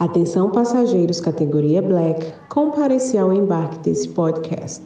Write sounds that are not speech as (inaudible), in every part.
Atenção passageiros categoria Black, compareci ao embarque desse podcast.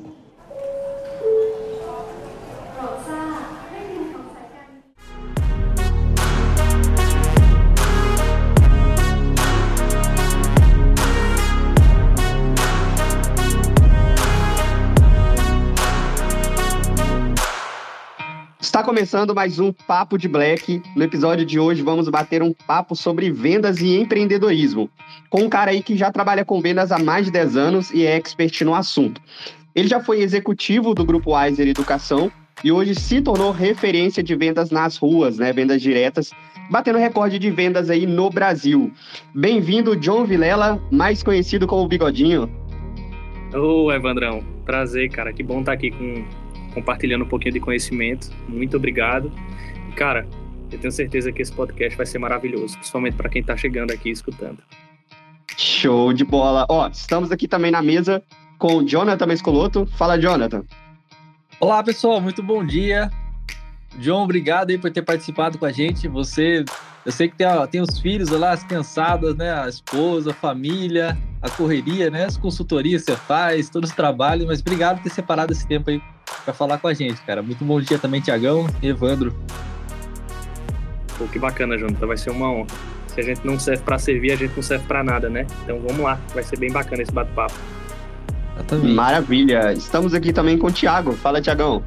Está começando mais um Papo de Black. No episódio de hoje vamos bater um papo sobre vendas e empreendedorismo, com um cara aí que já trabalha com vendas há mais de 10 anos e é expert no assunto. Ele já foi executivo do grupo Wiser Educação e hoje se tornou referência de vendas nas ruas, né, vendas diretas, batendo recorde de vendas aí no Brasil. Bem-vindo, John Vilela, mais conhecido como Bigodinho. Ô, Evandrão, prazer, cara. Que bom estar aqui com compartilhando um pouquinho de conhecimento. Muito obrigado. E, cara, eu tenho certeza que esse podcast vai ser maravilhoso, principalmente para quem está chegando aqui escutando. Show de bola. Ó, estamos aqui também na mesa com o Jonathan Mescoloto. Fala, Jonathan. Olá, pessoal. Muito bom dia. John, obrigado aí por ter participado com a gente. Você, eu sei que tem, tem os filhos lá, as cansadas, né? A esposa, a família, a correria, né? As consultorias que você faz, todos os trabalhos, mas obrigado por ter separado esse tempo aí para falar com a gente, cara. Muito bom dia também, Tiagão e Evandro. Pô, que bacana, Jonathan. Vai ser uma honra. Se a gente não serve para servir, a gente não serve para nada, né? Então vamos lá, vai ser bem bacana esse bate-papo. Maravilha. Estamos aqui também com o Thiago. Fala, Tiagão.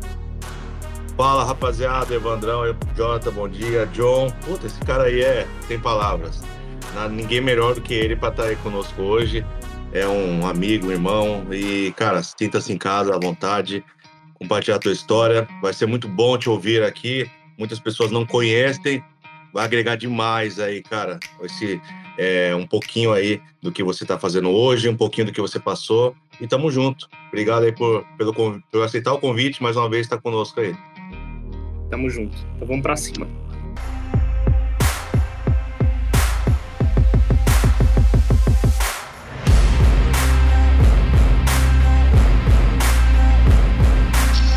Fala, rapaziada. Evandrão, Jonathan, bom dia. John, puta, esse cara aí é, tem palavras. ninguém melhor do que ele para estar tá aí conosco hoje. É um amigo, um irmão. E, cara, sinta-se em casa à vontade compartilhar a tua história. Vai ser muito bom te ouvir aqui. Muitas pessoas não conhecem. Vai agregar demais aí, cara. Esse é, um pouquinho aí do que você está fazendo hoje, um pouquinho do que você passou. E tamo junto. Obrigado aí por, pelo, por aceitar o convite mais uma vez estar tá conosco aí. Tamo junto. Então vamos para cima.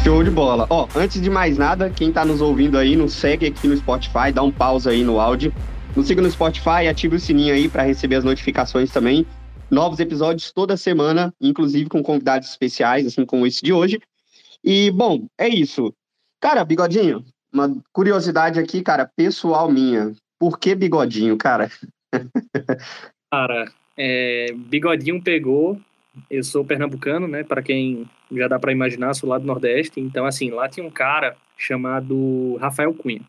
Show de bola. Ó, antes de mais nada, quem tá nos ouvindo aí, nos segue aqui no Spotify, dá um pausa aí no áudio. Nos siga no Spotify, ative o sininho aí para receber as notificações também. Novos episódios toda semana, inclusive com convidados especiais, assim como esse de hoje. E, bom, é isso. Cara, bigodinho, uma curiosidade aqui, cara, pessoal minha. Por que bigodinho, cara? cara, é, bigodinho pegou eu sou pernambucano, né? Para quem já dá para imaginar, sou lá do Nordeste. Então, assim, lá tinha um cara chamado Rafael Cunha.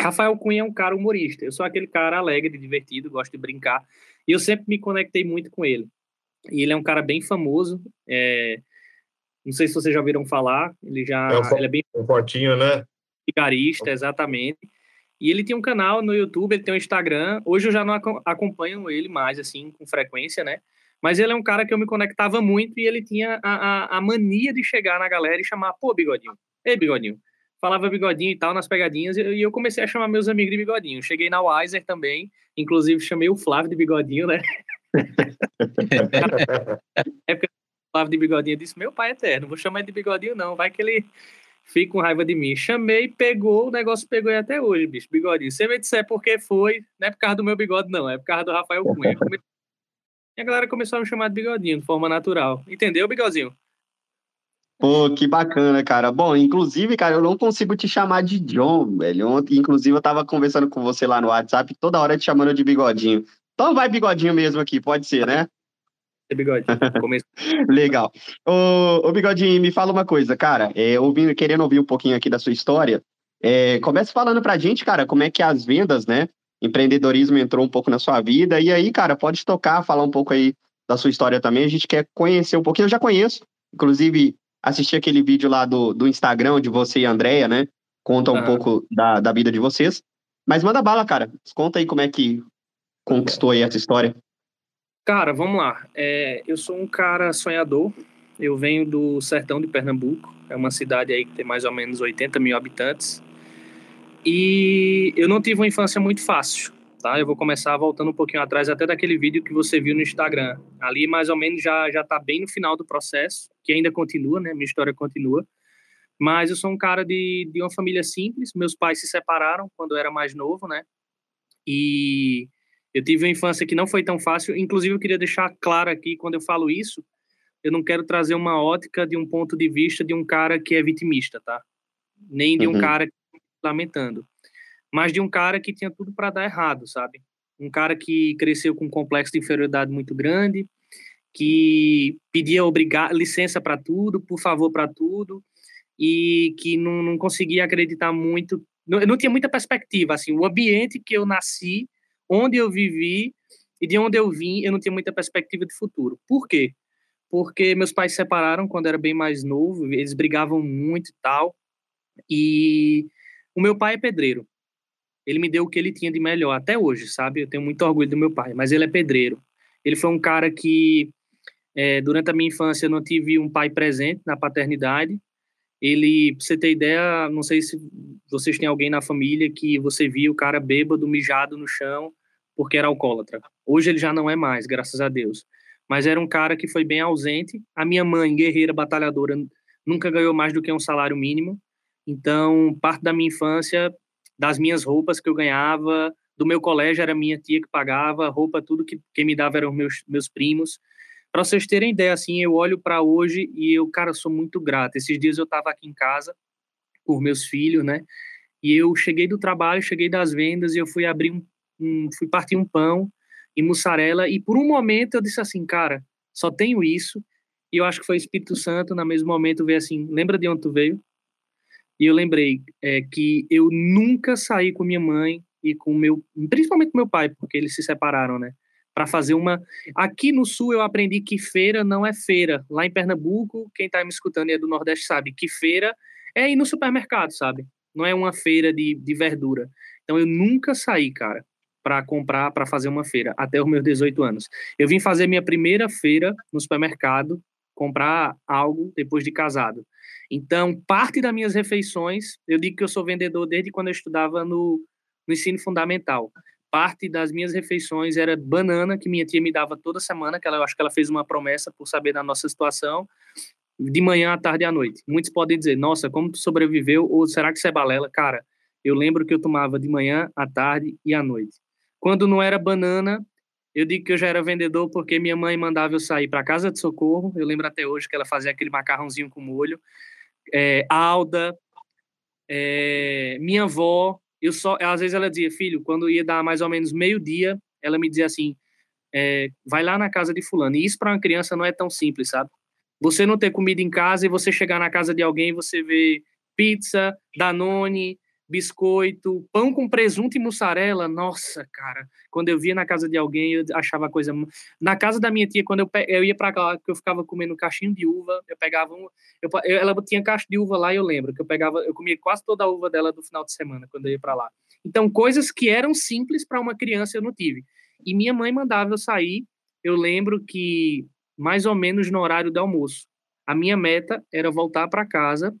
Rafael Cunha é um cara humorista. Eu sou aquele cara alegre, divertido, gosto de brincar. E eu sempre me conectei muito com ele. E ele é um cara bem famoso. É... Não sei se vocês já ouviram falar. Ele já. É um, ele é bem. Um fortinho, né? Vigarista, exatamente. E ele tem um canal no YouTube, ele tem um Instagram. Hoje eu já não acompanho ele mais, assim, com frequência, né? Mas ele é um cara que eu me conectava muito e ele tinha a, a, a mania de chegar na galera e chamar, pô, bigodinho, ei, bigodinho. Falava bigodinho e tal nas pegadinhas, e eu comecei a chamar meus amigos de bigodinho. Cheguei na Wiser também, inclusive chamei o Flávio de bigodinho, né? (laughs) (laughs) época Flávio de bigodinho disse: Meu pai eterno, vou chamar ele de bigodinho, não, vai que ele fica com raiva de mim. Chamei, pegou, o negócio pegou e até hoje, bicho, bigodinho. Se me disser por que foi, não é por causa do meu bigode, não, é por causa do Rafael Cunha. (laughs) E a galera começou a me chamar de bigodinho, de forma natural. Entendeu, bigodinho? Pô, que bacana, cara. Bom, inclusive, cara, eu não consigo te chamar de John, velho. Ontem, inclusive, eu tava conversando com você lá no WhatsApp, toda hora te chamando de bigodinho. Então vai bigodinho mesmo aqui, pode ser, né? Bigodinho. (laughs) Legal. Ô, ô, Bigodinho, me fala uma coisa, cara. É, ouvindo, querendo ouvir um pouquinho aqui da sua história, é, comece falando pra gente, cara, como é que as vendas, né, empreendedorismo entrou um pouco na sua vida. E aí, cara, pode tocar, falar um pouco aí da sua história também. A gente quer conhecer um pouquinho. Eu já conheço, inclusive, assisti aquele vídeo lá do, do Instagram de você e a Andrea, né? Conta um pouco da, da vida de vocês. Mas manda bala, cara. Conta aí como é que conquistou aí essa história. Cara, vamos lá. É, eu sou um cara sonhador. Eu venho do sertão de Pernambuco. É uma cidade aí que tem mais ou menos 80 mil habitantes. E eu não tive uma infância muito fácil, tá? Eu vou começar voltando um pouquinho atrás até daquele vídeo que você viu no Instagram. Ali mais ou menos já já tá bem no final do processo, que ainda continua, né? Minha história continua. Mas eu sou um cara de, de uma família simples. Meus pais se separaram quando eu era mais novo, né? E Eu tive uma infância que não foi tão fácil. Inclusive, eu queria deixar claro aqui, quando eu falo isso, eu não quero trazer uma ótica de um ponto de vista de um cara que é vitimista, tá? Nem de um uhum. cara lamentando, mas de um cara que tinha tudo para dar errado, sabe? Um cara que cresceu com um complexo de inferioridade muito grande, que pedia obrigar licença para tudo, por favor para tudo, e que não, não conseguia acreditar muito, não, não tinha muita perspectiva, assim, o ambiente que eu nasci, onde eu vivi e de onde eu vim, eu não tinha muita perspectiva de futuro. Por quê? Porque meus pais se separaram quando era bem mais novo, eles brigavam muito e tal, e o meu pai é pedreiro. Ele me deu o que ele tinha de melhor até hoje, sabe? Eu tenho muito orgulho do meu pai, mas ele é pedreiro. Ele foi um cara que é, durante a minha infância, eu não tive um pai presente na paternidade. Ele, pra você ter ideia, não sei se vocês têm alguém na família que você viu o cara bêbado, mijado no chão, porque era alcoólatra. Hoje ele já não é mais, graças a Deus. Mas era um cara que foi bem ausente. A minha mãe, guerreira, batalhadora, nunca ganhou mais do que um salário mínimo. Então, parte da minha infância, das minhas roupas que eu ganhava, do meu colégio era minha tia que pagava, roupa, tudo que quem me dava eram meus, meus primos. Para vocês terem ideia, assim, eu olho para hoje e eu, cara, sou muito grato. Esses dias eu estava aqui em casa por meus filhos, né? E eu cheguei do trabalho, cheguei das vendas e eu fui abrir um, um fui partir um pão e mussarela e por um momento eu disse assim, cara, só tenho isso. E eu acho que foi o Espírito Santo, no mesmo momento, veio assim, lembra de onde tu veio? E eu lembrei é, que eu nunca saí com minha mãe e com meu, principalmente meu pai, porque eles se separaram, né? Para fazer uma. Aqui no Sul eu aprendi que feira não é feira. Lá em Pernambuco, quem está me escutando e é do Nordeste sabe que feira é ir no supermercado, sabe? Não é uma feira de, de verdura. Então eu nunca saí, cara, para comprar, para fazer uma feira, até os meus 18 anos. Eu vim fazer minha primeira feira no supermercado, comprar algo depois de casado. Então, parte das minhas refeições, eu digo que eu sou vendedor desde quando eu estudava no, no ensino fundamental parte das minhas refeições era banana que minha tia me dava toda semana, que ela, eu acho que ela fez uma promessa por saber da nossa situação, de manhã à tarde e à noite. Muitos podem dizer, nossa, como tu sobreviveu, ou será que isso é balela? Cara, eu lembro que eu tomava de manhã, à tarde e à noite. Quando não era banana, eu digo que eu já era vendedor porque minha mãe mandava eu sair para casa de socorro. Eu lembro até hoje que ela fazia aquele macarrãozinho com molho. É, Alda, é, minha avó, eu só, às vezes ela dizia, filho, quando ia dar mais ou menos meio dia, ela me dizia assim, é, vai lá na casa de fulano. E isso para uma criança não é tão simples, sabe? Você não ter comida em casa e você chegar na casa de alguém e você vê pizza, danone, biscoito, pão com presunto e mussarela. Nossa, cara, quando eu via na casa de alguém, eu achava coisa. Na casa da minha tia, quando eu, pe... eu ia para lá, que eu ficava comendo caixinho de uva, eu pegava um. Eu... Ela tinha caixa de uva lá eu lembro que eu pegava, eu comia quase toda a uva dela do final de semana, quando eu ia para lá. Então, coisas que eram simples para uma criança eu não tive. E minha mãe mandava eu sair. Eu lembro que mais ou menos no horário do almoço. A minha meta era voltar para casa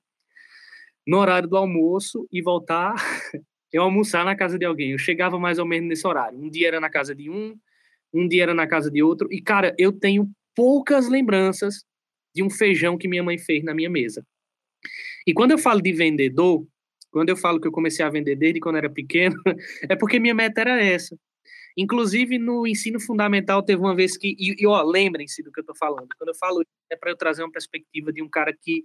no horário do almoço e voltar (laughs) eu almoçar na casa de alguém. Eu chegava mais ou menos nesse horário. Um dia era na casa de um, um dia era na casa de outro. E, cara, eu tenho poucas lembranças de um feijão que minha mãe fez na minha mesa. E quando eu falo de vendedor, quando eu falo que eu comecei a vender desde quando era pequeno, (laughs) é porque minha meta era essa. Inclusive, no ensino fundamental, teve uma vez que. E, e ó, lembrem-se do que eu estou falando. Quando eu falo é para eu trazer uma perspectiva de um cara que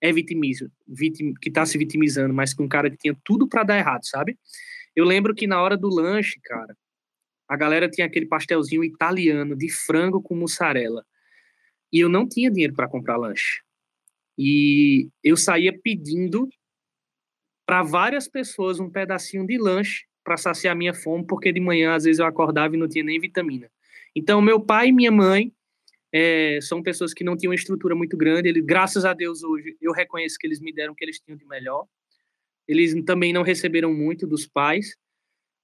é vitimizo, vitim, que tá se vitimizando, mas com um cara que tinha tudo para dar errado, sabe? Eu lembro que na hora do lanche, cara, a galera tinha aquele pastelzinho italiano de frango com mussarela. E eu não tinha dinheiro para comprar lanche. E eu saía pedindo para várias pessoas um pedacinho de lanche para saciar minha fome, porque de manhã às vezes eu acordava e não tinha nem vitamina. Então, meu pai e minha mãe é, são pessoas que não tinham uma estrutura muito grande. Ele, graças a Deus, hoje eu reconheço que eles me deram o que eles tinham de melhor. Eles também não receberam muito dos pais,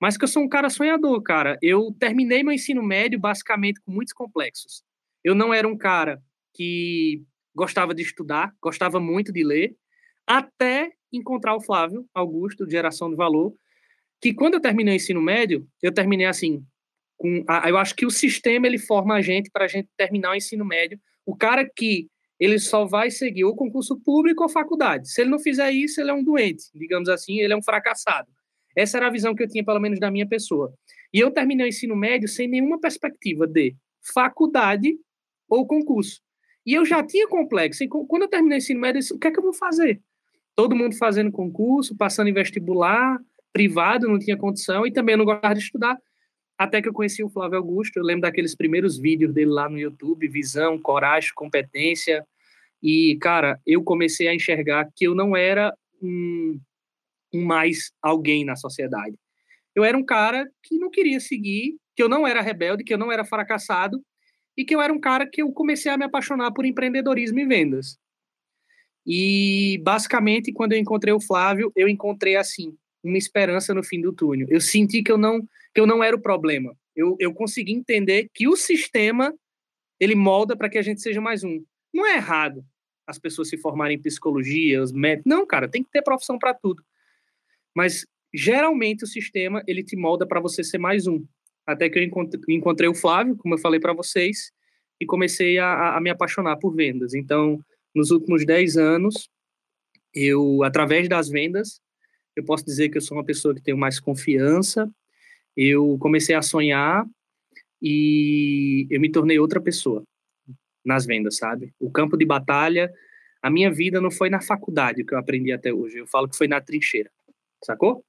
mas que eu sou um cara sonhador, cara. Eu terminei meu ensino médio basicamente com muitos complexos. Eu não era um cara que gostava de estudar, gostava muito de ler, até encontrar o Flávio Augusto, de Geração de Valor, que quando eu terminei o ensino médio, eu terminei assim, com a, eu acho que o sistema ele forma a gente para a gente terminar o ensino médio. O cara que ele só vai seguir ou concurso público ou faculdade. Se ele não fizer isso, ele é um doente, digamos assim, ele é um fracassado. Essa era a visão que eu tinha, pelo menos, da minha pessoa. E eu terminei o ensino médio sem nenhuma perspectiva de faculdade ou concurso. E eu já tinha complexo. Quando eu terminei o ensino médio, eu disse, o que é que eu vou fazer? Todo mundo fazendo concurso, passando em vestibular, privado, não tinha condição, e também não gostava de estudar. Até que eu conheci o Flávio Augusto, eu lembro daqueles primeiros vídeos dele lá no YouTube, visão, coragem, competência. E, cara, eu comecei a enxergar que eu não era um, um mais alguém na sociedade. Eu era um cara que não queria seguir, que eu não era rebelde, que eu não era fracassado, e que eu era um cara que eu comecei a me apaixonar por empreendedorismo e vendas. E basicamente, quando eu encontrei o Flávio, eu encontrei assim uma esperança no fim do túnel. Eu senti que eu não que eu não era o problema. Eu, eu consegui entender que o sistema ele molda para que a gente seja mais um. Não é errado as pessoas se formarem em psicologia, os médicos. Não, cara, tem que ter profissão para tudo. Mas geralmente o sistema ele te molda para você ser mais um. Até que eu encontrei, o Flávio, como eu falei para vocês, e comecei a, a, me apaixonar por vendas. Então, nos últimos 10 anos, eu, através das vendas, eu posso dizer que eu sou uma pessoa que tenho mais confiança. Eu comecei a sonhar e eu me tornei outra pessoa nas vendas, sabe? O campo de batalha, a minha vida não foi na faculdade que eu aprendi até hoje. Eu falo que foi na trincheira, sacou?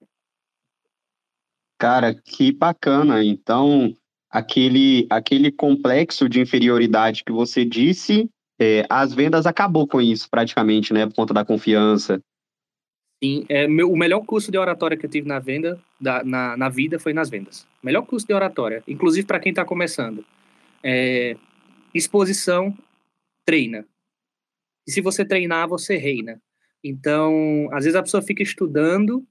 Cara, que bacana. Então, aquele, aquele complexo de inferioridade que você disse, é, as vendas acabou com isso praticamente, né? Por conta da confiança. Sim, é, meu, o melhor curso de oratória que eu tive na venda, da, na, na vida, foi nas vendas. Melhor curso de oratória, inclusive para quem está começando. É, exposição, treina. E se você treinar, você reina. Então, às vezes a pessoa fica estudando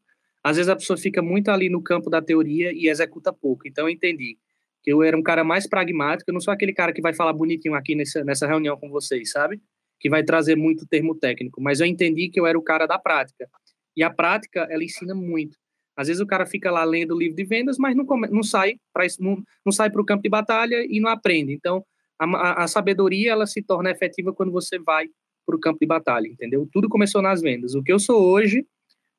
às vezes a pessoa fica muito ali no campo da teoria e executa pouco. Então eu entendi que eu era um cara mais pragmático, eu não sou aquele cara que vai falar bonitinho aqui nessa, nessa reunião com vocês, sabe? Que vai trazer muito termo técnico, mas eu entendi que eu era o cara da prática. E a prática, ela ensina muito. Às vezes o cara fica lá lendo o livro de vendas, mas não, come, não sai para não, não sai o campo de batalha e não aprende. Então, a, a, a, sabedoria ela se torna efetiva quando você vai para o campo de batalha, entendeu? Tudo começou nas vendas. O que eu sou hoje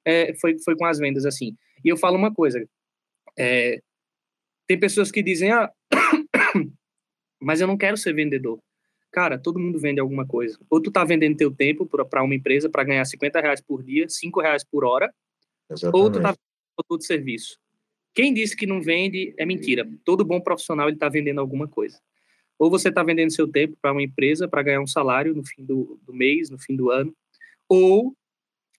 é, foi, foi com as vendas assim. E eu falo uma coisa: é, tem pessoas que dizem, ah, (coughs) mas eu não quero ser vendedor. Cara, todo mundo vende alguma coisa. Ou tu tá vendendo teu tempo para uma empresa para ganhar 50 reais por dia, 5 reais por hora, Exatamente. ou tu tá vendendo produto serviço. Quem disse que não vende é mentira. Todo bom profissional ele está vendendo alguma coisa. Ou você está vendendo seu tempo para uma empresa para ganhar um salário no fim do, do mês, no fim do ano, ou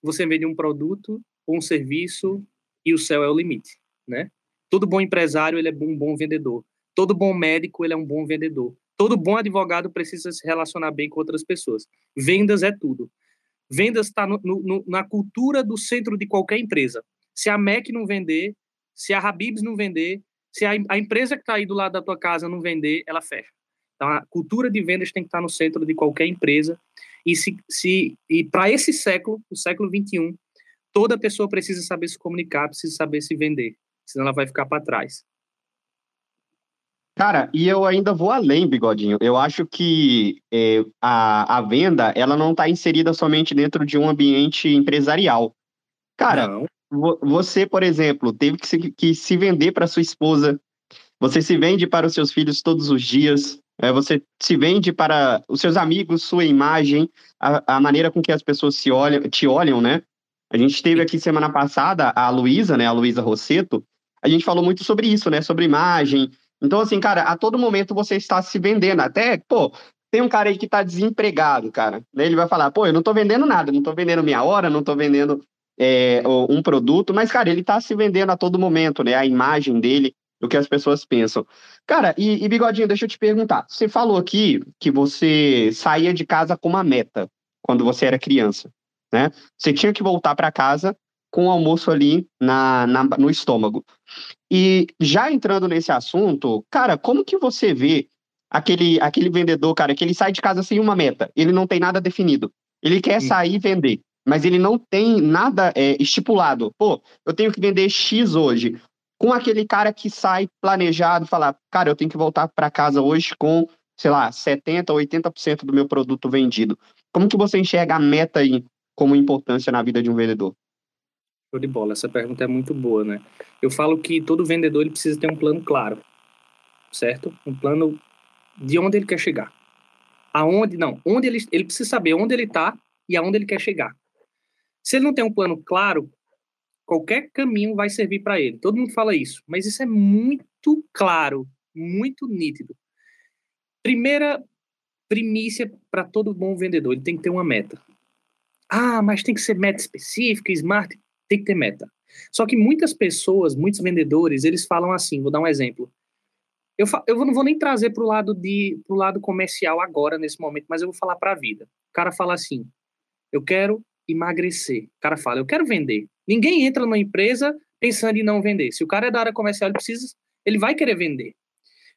você vende um produto ou um serviço e o céu é o limite, né? Todo bom empresário ele é um bom vendedor. Todo bom médico ele é um bom vendedor. Todo bom advogado precisa se relacionar bem com outras pessoas. Vendas é tudo. Vendas está na cultura do centro de qualquer empresa. Se a MEC não vender, se a Habibs não vender, se a, a empresa que está aí do lado da tua casa não vender, ela fecha. Então, a cultura de vendas tem que estar no centro de qualquer empresa e, se, se, e para esse século, o século 21, toda pessoa precisa saber se comunicar, precisa saber se vender, senão ela vai ficar para trás. Cara, e eu ainda vou além, Bigodinho. Eu acho que é, a, a venda, ela não está inserida somente dentro de um ambiente empresarial. Cara, não. você, por exemplo, teve que se, que se vender para sua esposa, você se vende para os seus filhos todos os dias, é, você se vende para os seus amigos, sua imagem, a, a, maneira com que as pessoas se olham, te olham, né? A gente teve aqui semana passada a Luísa, né? A Luísa Rosseto. A gente falou muito sobre isso, né? Sobre imagem. Então, assim, cara, a todo momento você está se vendendo. Até, pô, tem um cara aí que está desempregado, cara. Né? Ele vai falar, pô, eu não estou vendendo nada, não estou vendendo minha hora, não estou vendendo é, um produto, mas, cara, ele está se vendendo a todo momento, né? A imagem dele, do que as pessoas pensam. Cara, e, e, Bigodinho, deixa eu te perguntar. Você falou aqui que você saía de casa com uma meta quando você era criança, né? Você tinha que voltar para casa com o almoço ali na, na, no estômago. E já entrando nesse assunto, cara, como que você vê aquele, aquele vendedor, cara, que ele sai de casa sem uma meta, ele não tem nada definido. Ele quer sair e vender, mas ele não tem nada é, estipulado. Pô, eu tenho que vender X hoje com aquele cara que sai planejado, falar, cara, eu tenho que voltar para casa hoje com, sei lá, 70, 80% do meu produto vendido. Como que você enxerga a meta aí como importância na vida de um vendedor? Show de bola. Essa pergunta é muito boa, né? Eu falo que todo vendedor ele precisa ter um plano claro, certo? Um plano de onde ele quer chegar. Aonde, não, onde ele, ele precisa saber onde ele está e aonde ele quer chegar. Se ele não tem um plano claro, qualquer caminho vai servir para ele. Todo mundo fala isso, mas isso é muito claro, muito nítido. Primeira primícia para todo bom vendedor, ele tem que ter uma meta. Ah, mas tem que ser meta específica, smart, tem que ter meta. Só que muitas pessoas, muitos vendedores, eles falam assim, vou dar um exemplo. Eu, eu não vou nem trazer para o lado, de, pro lado comercial agora, nesse momento, mas eu vou falar para a vida. O cara fala assim, eu quero emagrecer. O cara fala, eu quero vender. Ninguém entra numa empresa pensando em não vender. Se o cara é da área comercial, ele precisa, ele vai querer vender.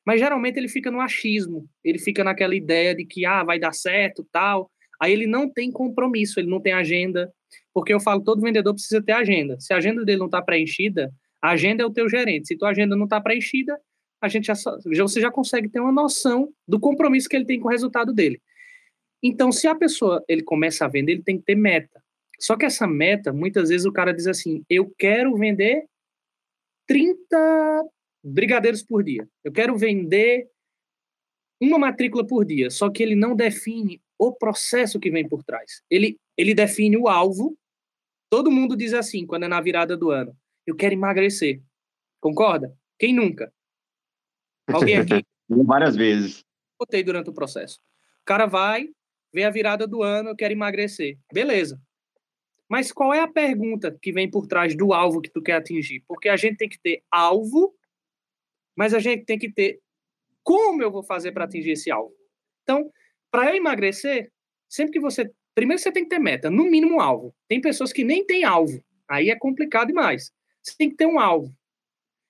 Mas geralmente ele fica no achismo, ele fica naquela ideia de que ah, vai dar certo, tal. Aí ele não tem compromisso, ele não tem agenda, porque eu falo, todo vendedor precisa ter agenda. Se a agenda dele não está preenchida, a agenda é o teu gerente. Se tua agenda não está preenchida, a gente já, você já consegue ter uma noção do compromisso que ele tem com o resultado dele. Então, se a pessoa ele começa a vender, ele tem que ter meta. Só que essa meta, muitas vezes o cara diz assim: eu quero vender 30 brigadeiros por dia. Eu quero vender uma matrícula por dia. Só que ele não define o processo que vem por trás. Ele, ele define o alvo. Todo mundo diz assim, quando é na virada do ano: eu quero emagrecer. Concorda? Quem nunca? Alguém aqui? (laughs) Várias vezes. Botei durante o processo. O cara vai, vê a virada do ano, eu quero emagrecer. Beleza. Mas qual é a pergunta que vem por trás do alvo que tu quer atingir? Porque a gente tem que ter alvo, mas a gente tem que ter como eu vou fazer para atingir esse alvo. Então, para eu emagrecer, sempre que você. Primeiro você tem que ter meta, no mínimo alvo. Tem pessoas que nem têm alvo. Aí é complicado demais. Você tem que ter um alvo.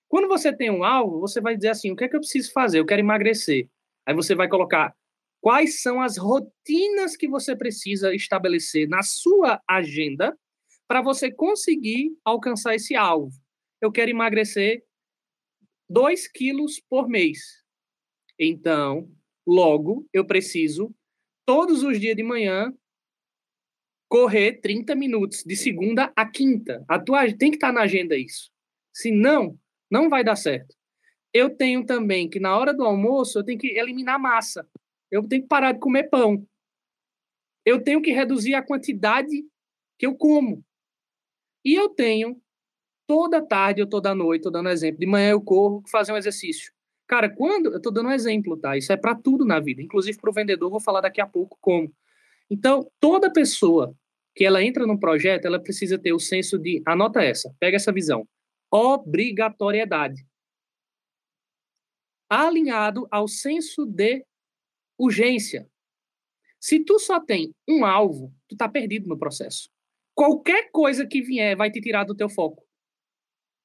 Quando você tem um alvo, você vai dizer assim: o que é que eu preciso fazer? Eu quero emagrecer. Aí você vai colocar quais são as rotinas que você precisa estabelecer na sua agenda para você conseguir alcançar esse alvo. Eu quero emagrecer 2 quilos por mês. Então, logo, eu preciso, todos os dias de manhã, correr 30 minutos, de segunda a quinta. A tua, tem que estar na agenda isso. Senão, não vai dar certo. Eu tenho também que, na hora do almoço, eu tenho que eliminar massa. Eu tenho que parar de comer pão. Eu tenho que reduzir a quantidade que eu como. E eu tenho toda tarde ou toda noite, estou dando exemplo, de manhã eu corro, fazer um exercício. Cara, quando eu estou dando um exemplo, tá? Isso é para tudo na vida, inclusive para o vendedor, vou falar daqui a pouco como. Então, toda pessoa que ela entra num projeto, ela precisa ter o senso de, anota essa, pega essa visão, obrigatoriedade. Alinhado ao senso de urgência. Se tu só tem um alvo, tu tá perdido no processo. Qualquer coisa que vier vai te tirar do teu foco.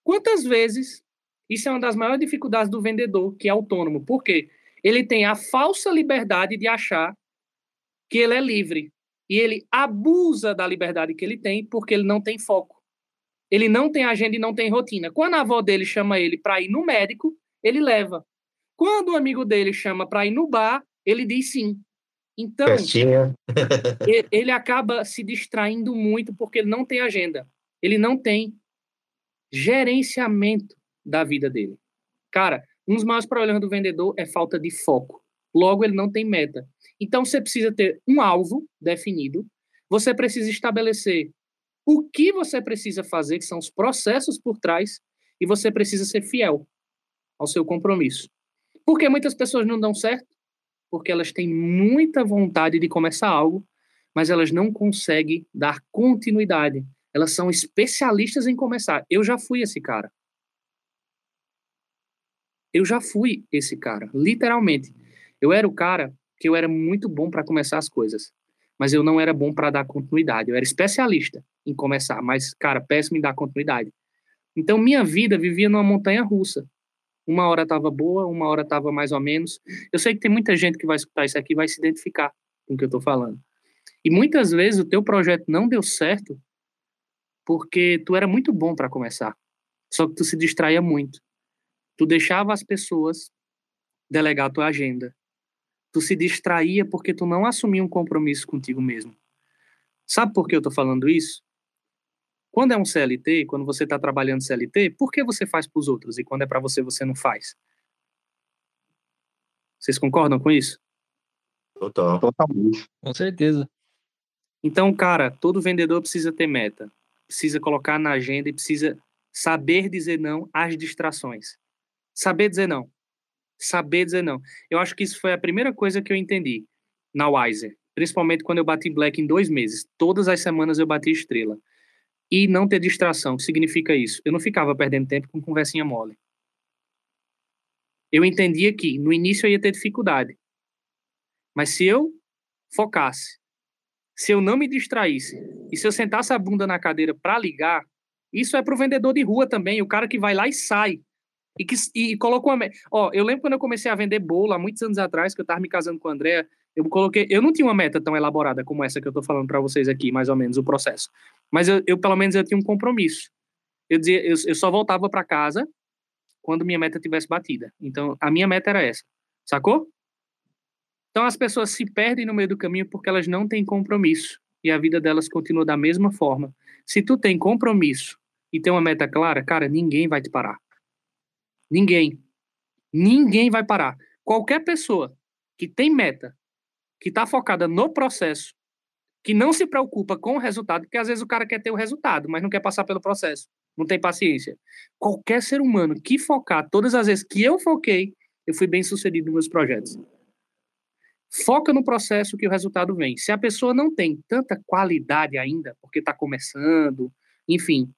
Quantas vezes isso é uma das maiores dificuldades do vendedor, que é autônomo. Por quê? Ele tem a falsa liberdade de achar que ele é livre. E ele abusa da liberdade que ele tem porque ele não tem foco. Ele não tem agenda e não tem rotina. Quando a avó dele chama ele para ir no médico, ele leva. Quando o amigo dele chama para ir no bar, ele diz sim. Então, (laughs) ele acaba se distraindo muito porque ele não tem agenda. Ele não tem gerenciamento da vida dele. Cara, um dos maiores problemas do vendedor é falta de foco. Logo, ele não tem meta. Então, você precisa ter um alvo definido. Você precisa estabelecer o que você precisa fazer, que são os processos por trás, e você precisa ser fiel ao seu compromisso. Porque muitas pessoas não dão certo? porque elas têm muita vontade de começar algo, mas elas não conseguem dar continuidade. Elas são especialistas em começar. Eu já fui esse cara. Eu já fui esse cara, literalmente. Eu era o cara que eu era muito bom para começar as coisas, mas eu não era bom para dar continuidade. Eu era especialista em começar, mas cara, péssimo em dar continuidade. Então minha vida vivia numa montanha russa. Uma hora estava boa, uma hora estava mais ou menos. Eu sei que tem muita gente que vai escutar isso aqui e vai se identificar com o que eu estou falando. E muitas vezes o teu projeto não deu certo porque tu era muito bom para começar, só que tu se distraía muito. Tu deixava as pessoas delegar tua agenda. Tu se distraía porque tu não assumia um compromisso contigo mesmo. Sabe por que eu estou falando isso? Quando é um CLT, quando você está trabalhando CLT, por que você faz para os outros? E quando é para você, você não faz? Vocês concordam com isso? Total. Totalmente. Com certeza. Então, cara, todo vendedor precisa ter meta, precisa colocar na agenda e precisa saber dizer não às distrações. Saber dizer não. Saber dizer não. Eu acho que isso foi a primeira coisa que eu entendi na Wiser, principalmente quando eu bati black em dois meses. Todas as semanas eu bati estrela. E não ter distração, o que significa isso? Eu não ficava perdendo tempo com conversinha mole. Eu entendia que no início eu ia ter dificuldade. Mas se eu focasse, se eu não me distraísse e se eu sentasse a bunda na cadeira para ligar, isso é para o vendedor de rua também, o cara que vai lá e sai. E que e colocou. Ó, eu lembro quando eu comecei a vender bolo há muitos anos atrás, que eu estava me casando com a Andrea, eu coloquei. Eu não tinha uma meta tão elaborada como essa que eu estou falando para vocês aqui, mais ou menos, o processo. Mas eu, eu, pelo menos, eu tinha um compromisso. Eu dizia, eu, eu só voltava para casa quando minha meta tivesse batida. Então, a minha meta era essa. Sacou? Então as pessoas se perdem no meio do caminho porque elas não têm compromisso e a vida delas continua da mesma forma. Se tu tem compromisso e tem uma meta clara, cara, ninguém vai te parar. Ninguém. Ninguém vai parar. Qualquer pessoa que tem meta, que está focada no processo, que não se preocupa com o resultado, porque às vezes o cara quer ter o resultado, mas não quer passar pelo processo, não tem paciência. Qualquer ser humano que focar, todas as vezes que eu foquei, eu fui bem sucedido nos meus projetos. Foca no processo que o resultado vem. Se a pessoa não tem tanta qualidade ainda, porque está começando, enfim,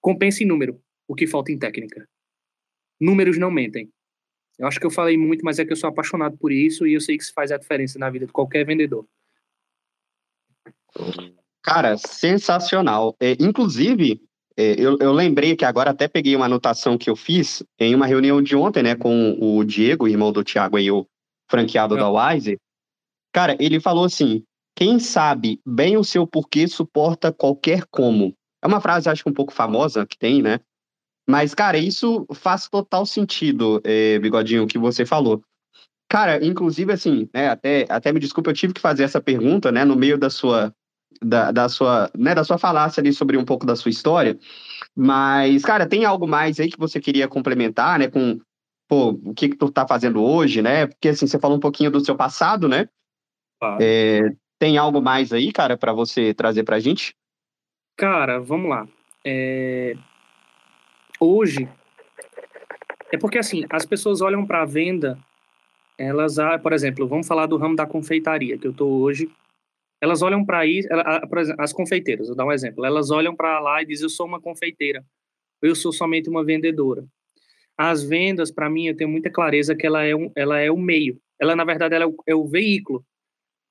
compensa em número o que falta em técnica. Números não mentem. Eu acho que eu falei muito, mas é que eu sou apaixonado por isso e eu sei que isso faz a diferença na vida de qualquer vendedor. Cara, sensacional. É, inclusive, é, eu, eu, lembrei que agora até peguei uma anotação que eu fiz em uma reunião de ontem, né, com o Diego, irmão do Thiago e eu, franqueado é. da Wise, cara, ele falou assim: quem sabe bem o seu porquê suporta qualquer como. É uma frase, acho que um pouco famosa que tem, né? Mas, cara, isso faz total sentido, eh, Bigodinho, o que você falou. Cara, inclusive, assim, né, até, até me desculpa, eu tive que fazer essa pergunta, né, no meio da sua, da, da sua, né, da sua falácia ali sobre um pouco da sua história, mas, cara, tem algo mais aí que você queria complementar, né, com, pô, o que que tu tá fazendo hoje, né? Porque assim, você falou um pouquinho do seu passado, né? Ah. É, tem algo mais aí, cara, para você trazer pra gente? Cara, vamos lá. É... Hoje, é porque assim, as pessoas olham para a venda, elas, ah, por exemplo, vamos falar do ramo da confeitaria, que eu tô hoje, elas olham para isso, as confeiteiras, vou dar um exemplo, elas olham para lá e dizem, eu sou uma confeiteira, eu sou somente uma vendedora. As vendas, para mim, eu tenho muita clareza que ela é, um, ela é o meio. Ela, na verdade, ela é o, é o veículo.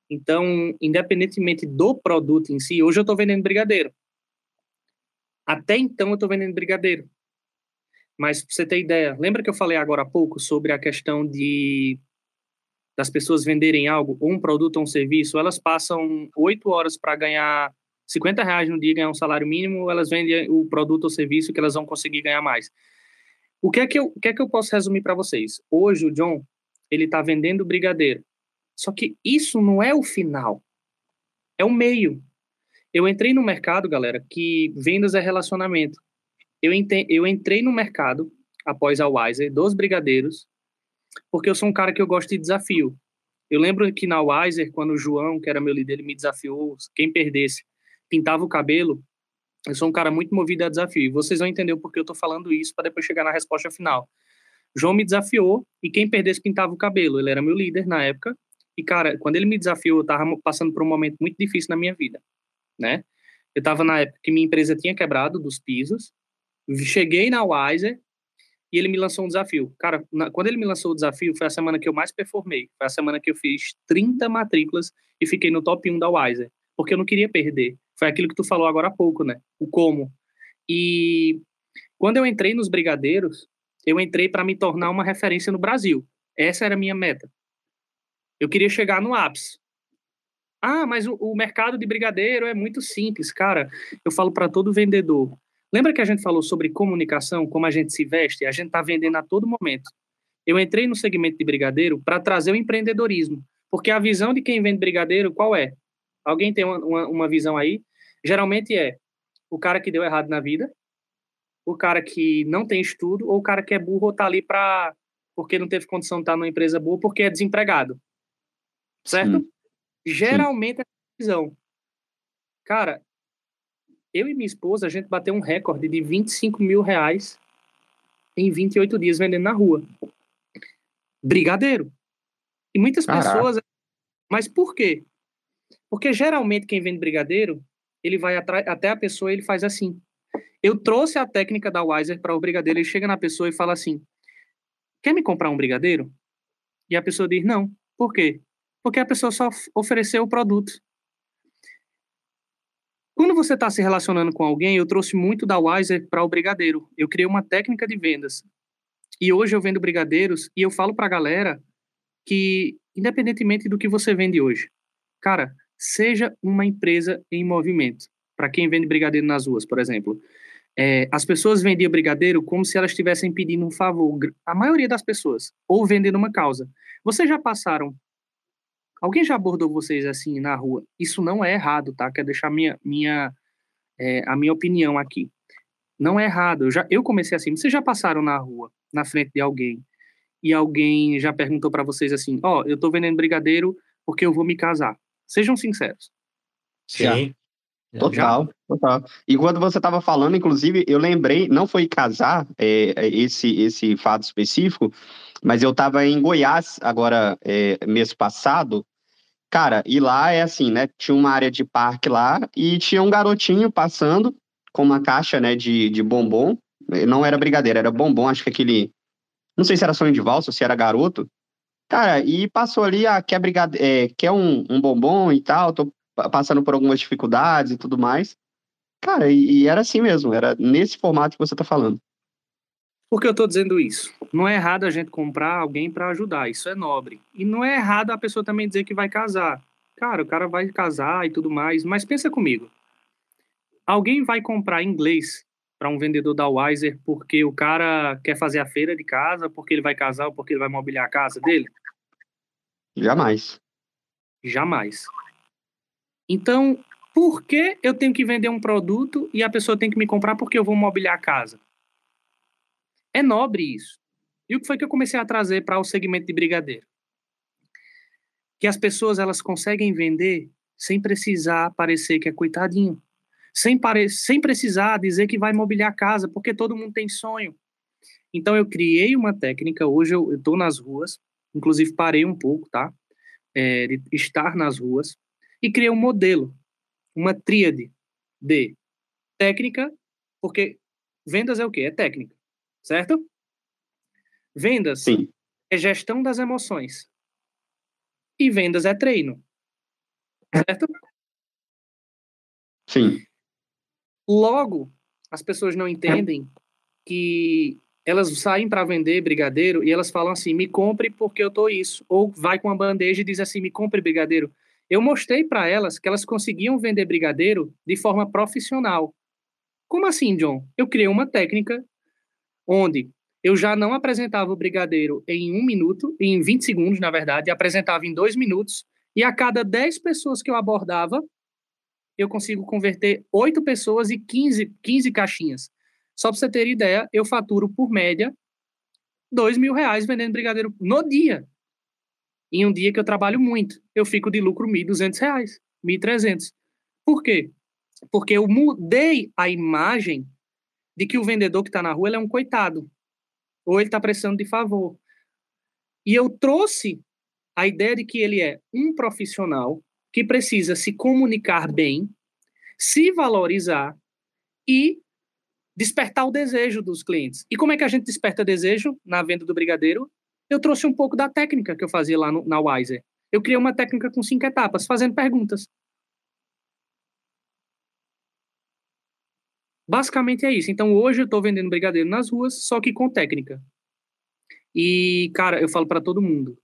Então, independentemente do produto em si, hoje eu estou vendendo brigadeiro. Até então, eu estou vendendo brigadeiro. Mas, para você ter ideia, lembra que eu falei agora há pouco sobre a questão de das pessoas venderem algo, ou um produto ou um serviço, elas passam oito horas para ganhar 50 reais no dia, ganhar um salário mínimo, elas vendem o produto ou serviço que elas vão conseguir ganhar mais. O que é que eu, o que é que eu posso resumir para vocês? Hoje o John, ele está vendendo brigadeiro. Só que isso não é o final. É o meio. Eu entrei no mercado, galera, que vendas é relacionamento. Eu, ente, eu entrei no mercado após a Wiser dos brigadeiros, porque eu sou um cara que eu gosto de desafio. Eu lembro que na Wiser, quando o João, que era meu líder, ele me desafiou, quem perdesse, pintava o cabelo, eu sou um cara muito movido a desafio. E vocês vão entender o porquê eu estou falando isso para depois chegar na resposta final. João me desafiou e quem perdesse pintava o cabelo. Ele era meu líder na época. E, cara, quando ele me desafiou, eu estava passando por um momento muito difícil na minha vida, né? Eu estava na época que minha empresa tinha quebrado dos pisos. Cheguei na Wiser e ele me lançou um desafio. Cara, na, quando ele me lançou o desafio, foi a semana que eu mais performei. Foi a semana que eu fiz 30 matrículas e fiquei no top 1 da Wiser. Porque eu não queria perder. Foi aquilo que tu falou agora há pouco, né? O como. E quando eu entrei nos brigadeiros, eu entrei para me tornar uma referência no Brasil. Essa era a minha meta. Eu queria chegar no ápice. Ah, mas o, o mercado de brigadeiro é muito simples, cara. Eu falo para todo vendedor. Lembra que a gente falou sobre comunicação, como a gente se veste? A gente está vendendo a todo momento. Eu entrei no segmento de brigadeiro para trazer o empreendedorismo, porque a visão de quem vende brigadeiro qual é? Alguém tem uma, uma, uma visão aí? Geralmente é o cara que deu errado na vida, o cara que não tem estudo, ou o cara que é burro ou tá ali para porque não teve condição de estar numa empresa boa, porque é desempregado. Certo? Sim. Geralmente Sim. é a visão. Cara, eu e minha esposa, a gente bateu um recorde de 25 mil reais em 28 dias vendendo na rua. Brigadeiro. E muitas Caraca. pessoas. Mas por quê? Porque geralmente quem vende brigadeiro, ele vai até a pessoa e ele faz assim. Eu trouxe a técnica da Wiser para o brigadeiro, ele chega na pessoa e fala assim: Quer me comprar um brigadeiro? E a pessoa diz: Não. Por quê? Porque a pessoa só ofereceu o produto. Quando você está se relacionando com alguém, eu trouxe muito da Wiser para o brigadeiro. Eu criei uma técnica de vendas. E hoje eu vendo brigadeiros e eu falo para a galera que, independentemente do que você vende hoje, cara, seja uma empresa em movimento. Para quem vende brigadeiro nas ruas, por exemplo. É, as pessoas vendiam brigadeiro como se elas estivessem pedindo um favor. A maioria das pessoas. Ou vendendo uma causa. Vocês já passaram Alguém já abordou vocês assim na rua? Isso não é errado, tá? Quero deixar minha, minha, é, a minha opinião aqui. Não é errado. Eu, já, eu comecei assim. Vocês já passaram na rua, na frente de alguém, e alguém já perguntou para vocês assim: Ó, oh, eu tô vendendo brigadeiro porque eu vou me casar. Sejam sinceros. Sim. Já. Total, total. E quando você estava falando, inclusive, eu lembrei, não foi casar é, é, esse esse fato específico, mas eu estava em Goiás agora é, mês passado, cara, e lá é assim, né? Tinha uma área de parque lá e tinha um garotinho passando com uma caixa, né, de, de bombom. Não era brigadeiro, era bombom, acho que aquele. Não sei se era sonho de valsa, se era garoto. Cara, e passou ali, ah, quer, brigade... É, quer um, um bombom e tal, tô passando por algumas dificuldades e tudo mais. Cara, e, e era assim mesmo, era nesse formato que você tá falando. Por que eu estou dizendo isso? Não é errado a gente comprar alguém para ajudar, isso é nobre. E não é errado a pessoa também dizer que vai casar. Cara, o cara vai casar e tudo mais, mas pensa comigo. Alguém vai comprar inglês para um vendedor da Wiser porque o cara quer fazer a feira de casa, porque ele vai casar ou porque ele vai mobiliar a casa dele? Jamais. Jamais. Então, por que eu tenho que vender um produto e a pessoa tem que me comprar porque eu vou mobiliar a casa? É nobre isso. E o que foi que eu comecei a trazer para o segmento de brigadeiro? Que as pessoas elas conseguem vender sem precisar parecer que é coitadinho, sem, pare sem precisar dizer que vai mobiliar a casa, porque todo mundo tem sonho. Então eu criei uma técnica, hoje eu estou nas ruas, inclusive parei um pouco, tá? É, de estar nas ruas, e criei um modelo, uma tríade de técnica, porque vendas é o quê? É técnica certo? Vendas Sim. é gestão das emoções. E vendas é treino. Certo? Sim. Logo, as pessoas não entendem que elas saem para vender brigadeiro e elas falam assim: me compre porque eu tô isso. Ou vai com uma bandeja e diz assim: me compre brigadeiro. Eu mostrei para elas que elas conseguiam vender brigadeiro de forma profissional. Como assim, John? Eu criei uma técnica onde eu já não apresentava o brigadeiro em um minuto, em 20 segundos, na verdade, apresentava em dois minutos, e a cada 10 pessoas que eu abordava, eu consigo converter 8 pessoas e 15, 15 caixinhas. Só para você ter ideia, eu faturo por média 2 mil reais vendendo brigadeiro no dia. Em um dia que eu trabalho muito, eu fico de lucro 1.200 reais, 1.300. Por quê? Porque eu mudei a imagem de que o vendedor que está na rua é um coitado, ou ele está precisando de favor. E eu trouxe a ideia de que ele é um profissional que precisa se comunicar bem, se valorizar e despertar o desejo dos clientes. E como é que a gente desperta desejo na venda do brigadeiro? Eu trouxe um pouco da técnica que eu fazia lá no, na Wiser. Eu criei uma técnica com cinco etapas, fazendo perguntas. Basicamente é isso. Então hoje eu estou vendendo brigadeiro nas ruas, só que com técnica. E, cara, eu falo para todo mundo: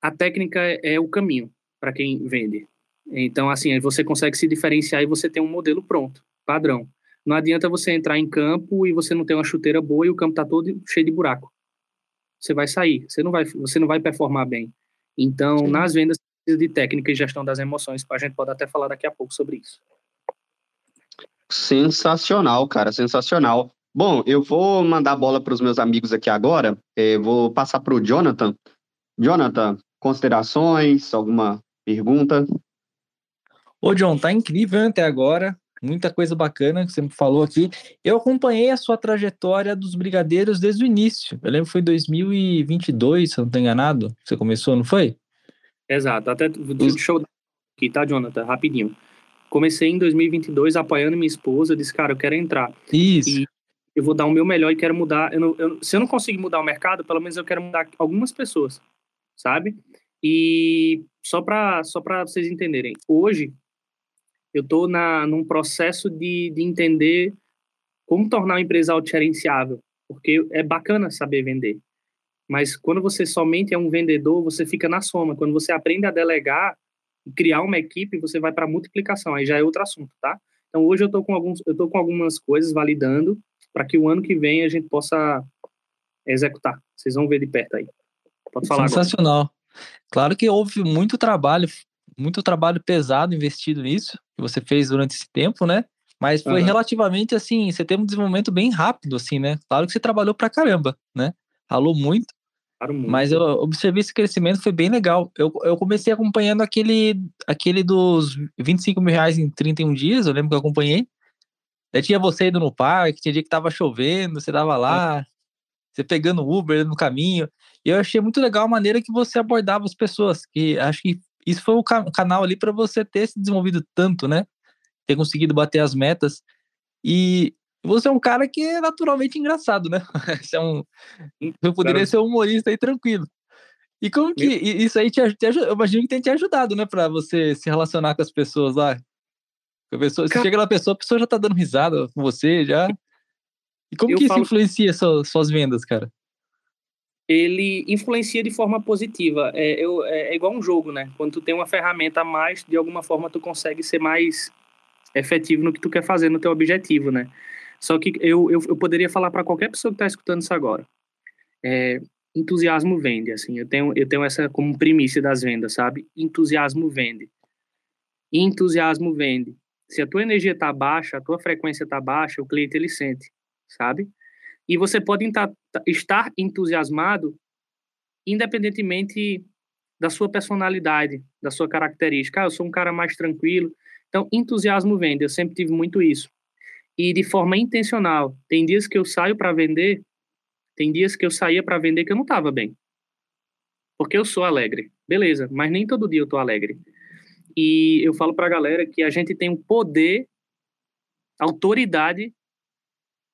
a técnica é o caminho para quem vende. Então, assim, você consegue se diferenciar e você tem um modelo pronto, padrão. Não adianta você entrar em campo e você não ter uma chuteira boa e o campo tá todo cheio de buraco. Você vai sair, você não vai, você não vai performar bem. Então, Sim. nas vendas precisa de técnica e gestão das emoções, a gente pode até falar daqui a pouco sobre isso. Sensacional, cara, sensacional. Bom, eu vou mandar a bola para os meus amigos aqui agora. É, vou passar para o Jonathan. Jonathan, considerações, alguma pergunta? Ô, John, tá incrível até agora. Muita coisa bacana que você me falou aqui. Eu acompanhei a sua trajetória dos brigadeiros desde o início. Eu lembro que foi em 2022, se eu não estou enganado. Você começou, não foi? Exato. Até deixa eu aqui, tá, Jonathan? Rapidinho. Comecei em 2022 apoiando minha esposa. Disse, cara, eu quero entrar. Isso. E eu vou dar o meu melhor e quero mudar. Eu não, eu, se eu não conseguir mudar o mercado, pelo menos eu quero mudar algumas pessoas, sabe? E só para só vocês entenderem, hoje eu estou num processo de, de entender como tornar a empresa autogerenciável, porque é bacana saber vender. Mas quando você somente é um vendedor, você fica na soma. Quando você aprende a delegar criar uma equipe, você vai para multiplicação, aí já é outro assunto, tá? Então hoje eu estou com alguns, eu tô com algumas coisas validando para que o ano que vem a gente possa executar. Vocês vão ver de perto aí. Pode falar Sensacional. Agora. Claro que houve muito trabalho, muito trabalho pesado investido nisso que você fez durante esse tempo, né? Mas foi uhum. relativamente assim, você teve um desenvolvimento bem rápido, assim, né? Claro que você trabalhou pra caramba, né? Ralou muito. Mas eu observei esse crescimento, foi bem legal. Eu, eu comecei acompanhando aquele, aquele dos 25 mil reais em 31 dias, eu lembro que eu acompanhei. Daí tinha você indo no parque, tinha dia que tava chovendo, você tava lá, você pegando Uber no caminho. E eu achei muito legal a maneira que você abordava as pessoas, que acho que isso foi o canal ali para você ter se desenvolvido tanto, né? Ter conseguido bater as metas. E você é um cara que é naturalmente engraçado, né? (laughs) Você é um. Eu poderia ser um humorista aí tranquilo. E como que isso aí te, te eu imagino que tem te ajudado, né, para você se relacionar com as pessoas lá. A pessoa, você chega na pessoa, a pessoa já tá dando risada com você já. E como eu que isso influencia suas, suas vendas, cara? ele influencia de forma positiva. É, eu, é, é, igual um jogo, né? Quando tu tem uma ferramenta a mais, de alguma forma tu consegue ser mais efetivo no que tu quer fazer, no teu objetivo, né? Só que eu, eu, eu poderia falar para qualquer pessoa que está escutando isso agora. É, entusiasmo vende, assim. Eu tenho, eu tenho essa como primícia das vendas, sabe? Entusiasmo vende. Entusiasmo vende. Se a tua energia tá baixa, a tua frequência tá baixa, o cliente ele sente, sabe? E você pode estar entusiasmado independentemente da sua personalidade, da sua característica. Ah, eu sou um cara mais tranquilo. Então, entusiasmo vende. Eu sempre tive muito isso. E de forma intencional. Tem dias que eu saio para vender, tem dias que eu saía para vender que eu não estava bem. Porque eu sou alegre. Beleza, mas nem todo dia eu tô alegre. E eu falo para a galera que a gente tem um poder, autoridade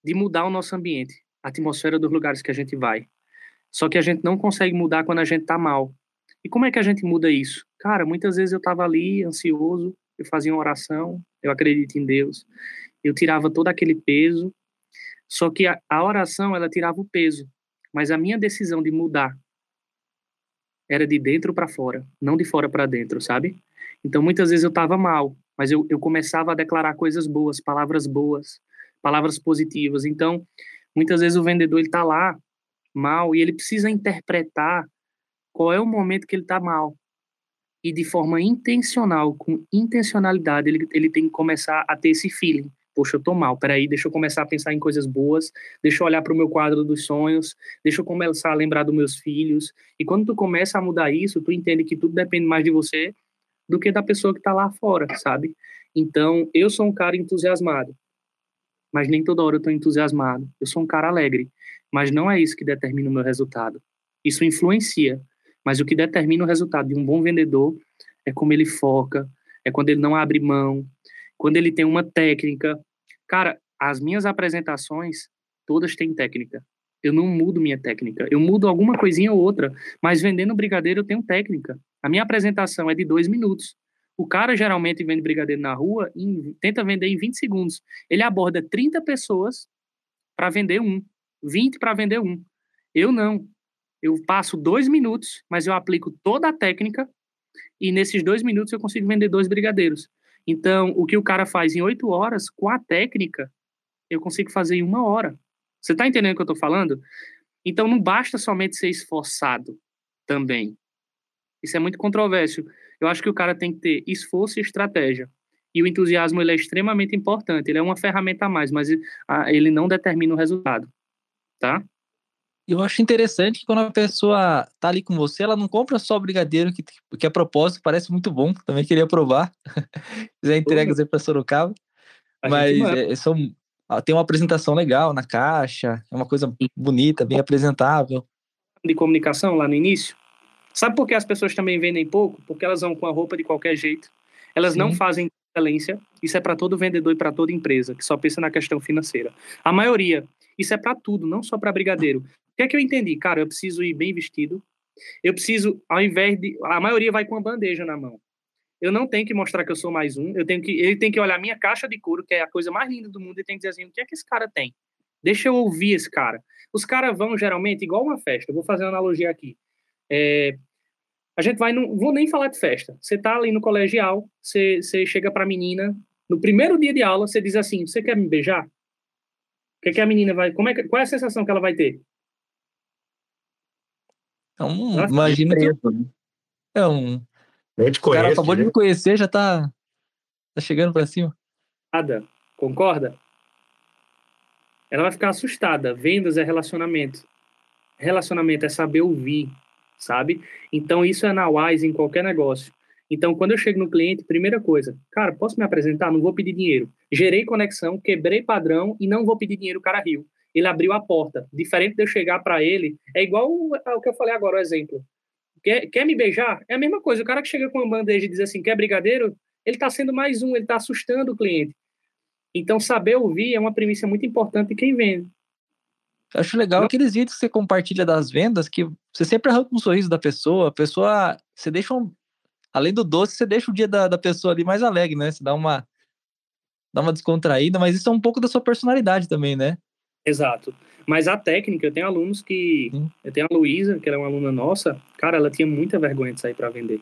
de mudar o nosso ambiente, a atmosfera dos lugares que a gente vai. Só que a gente não consegue mudar quando a gente tá mal. E como é que a gente muda isso? Cara, muitas vezes eu tava ali ansioso, eu fazia uma oração, eu acredito em Deus, eu tirava todo aquele peso. Só que a, a oração, ela tirava o peso, mas a minha decisão de mudar era de dentro para fora, não de fora para dentro, sabe? Então muitas vezes eu tava mal, mas eu, eu começava a declarar coisas boas, palavras boas, palavras positivas. Então, muitas vezes o vendedor está lá mal e ele precisa interpretar qual é o momento que ele está mal. E de forma intencional, com intencionalidade, ele, ele tem que começar a ter esse feeling. Poxa, eu tô mal, peraí, deixa eu começar a pensar em coisas boas, deixa eu olhar para o meu quadro dos sonhos, deixa eu começar a lembrar dos meus filhos. E quando tu começa a mudar isso, tu entende que tudo depende mais de você do que da pessoa que está lá fora, sabe? Então, eu sou um cara entusiasmado mas nem toda hora eu estou entusiasmado. Eu sou um cara alegre, mas não é isso que determina o meu resultado. Isso influencia, mas o que determina o resultado de um bom vendedor é como ele foca, é quando ele não abre mão, quando ele tem uma técnica. Cara, as minhas apresentações todas têm técnica. Eu não mudo minha técnica. Eu mudo alguma coisinha ou outra, mas vendendo brigadeiro eu tenho técnica. A minha apresentação é de dois minutos. O cara geralmente vende brigadeiro na rua e tenta vender em 20 segundos. Ele aborda 30 pessoas para vender um, 20 para vender um. Eu não. Eu passo dois minutos, mas eu aplico toda a técnica e nesses dois minutos eu consigo vender dois brigadeiros. Então, o que o cara faz em oito horas, com a técnica, eu consigo fazer em uma hora. Você está entendendo o que eu estou falando? Então, não basta somente ser esforçado também. Isso é muito controverso. Eu acho que o cara tem que ter esforço e estratégia. E o entusiasmo ele é extremamente importante. Ele é uma ferramenta a mais, mas ele não determina o resultado, tá? Eu acho interessante que quando a pessoa tá ali com você, ela não compra só brigadeiro, que, que a propósito parece muito bom. Também queria provar. (laughs) Já entregas aí para Sorocaba. A mas é, são, tem uma apresentação legal na caixa, é uma coisa bonita, bem apresentável. De comunicação lá no início. Sabe por que as pessoas também vendem pouco? Porque elas vão com a roupa de qualquer jeito. Elas Sim. não fazem excelência. Isso é para todo vendedor e para toda empresa que só pensa na questão financeira. A maioria, isso é para tudo, não só para brigadeiro. Que é que eu entendi? Cara, eu preciso ir bem vestido. Eu preciso, ao invés de. A maioria vai com uma bandeja na mão. Eu não tenho que mostrar que eu sou mais um. Eu tenho que, ele tem que olhar minha caixa de couro, que é a coisa mais linda do mundo, e tem que dizer assim: o que é que esse cara tem? Deixa eu ouvir esse cara. Os caras vão geralmente igual uma festa. Eu vou fazer uma analogia aqui. É, a gente vai, não vou nem falar de festa. Você tá ali no colegial, você, você chega para a menina, no primeiro dia de aula, você diz assim: Você quer me beijar? O que, é que a menina vai. Como é qual é a sensação que ela vai ter? Então, imagina que. É um nem te conhece, o cara acabou de me conhecer, já tá, tá chegando pra cima. Nada, concorda? Ela vai ficar assustada. Vendas é relacionamento. Relacionamento é saber ouvir, sabe? Então, isso é na Wise em qualquer negócio. Então, quando eu chego no cliente, primeira coisa, cara, posso me apresentar? Não vou pedir dinheiro. Gerei conexão, quebrei padrão e não vou pedir dinheiro, o cara riu. Ele abriu a porta. Diferente de eu chegar para ele, é igual ao que eu falei agora, o exemplo. Quer, quer me beijar? É a mesma coisa. O cara que chega com uma bandeja e diz assim, quer brigadeiro? Ele está sendo mais um, ele está assustando o cliente. Então, saber ouvir é uma premissa muito importante de quem vende. Eu acho legal Não. aqueles vídeos que você compartilha das vendas, que você sempre arranca um sorriso da pessoa, a pessoa, você deixa um, além do doce, você deixa o dia da, da pessoa ali mais alegre, né? Você dá uma, dá uma descontraída, mas isso é um pouco da sua personalidade também, né? Exato. Mas a técnica, eu tenho alunos que. Hum. Eu tenho a Luísa, que era é uma aluna nossa, cara, ela tinha muita vergonha de sair para vender.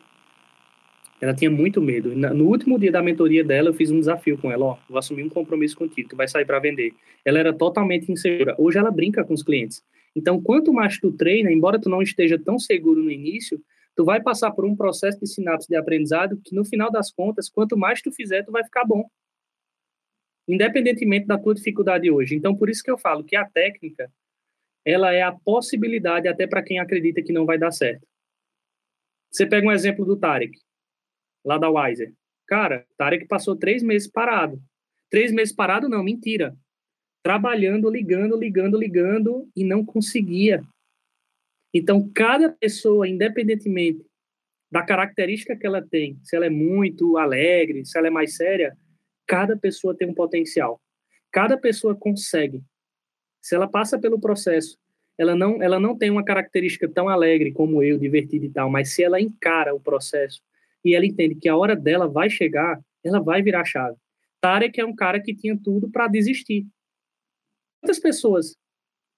Ela tinha muito medo. No último dia da mentoria dela, eu fiz um desafio com ela: ó, vou assumir um compromisso contigo, tu vai sair para vender. Ela era totalmente insegura. Hoje ela brinca com os clientes. Então, quanto mais tu treina, embora tu não esteja tão seguro no início, tu vai passar por um processo de sinapse de aprendizado que, no final das contas, quanto mais tu fizer, tu vai ficar bom independentemente da tua dificuldade hoje. Então, por isso que eu falo que a técnica, ela é a possibilidade até para quem acredita que não vai dar certo. Você pega um exemplo do Tarek, lá da Wiser. Cara, Tarek passou três meses parado. Três meses parado, não, mentira. Trabalhando, ligando, ligando, ligando e não conseguia. Então, cada pessoa, independentemente da característica que ela tem, se ela é muito alegre, se ela é mais séria, Cada pessoa tem um potencial. Cada pessoa consegue. Se ela passa pelo processo, ela não, ela não tem uma característica tão alegre como eu, divertida e tal, mas se ela encara o processo e ela entende que a hora dela vai chegar, ela vai virar chave. Tarek é um cara que tinha tudo para desistir. Quantas pessoas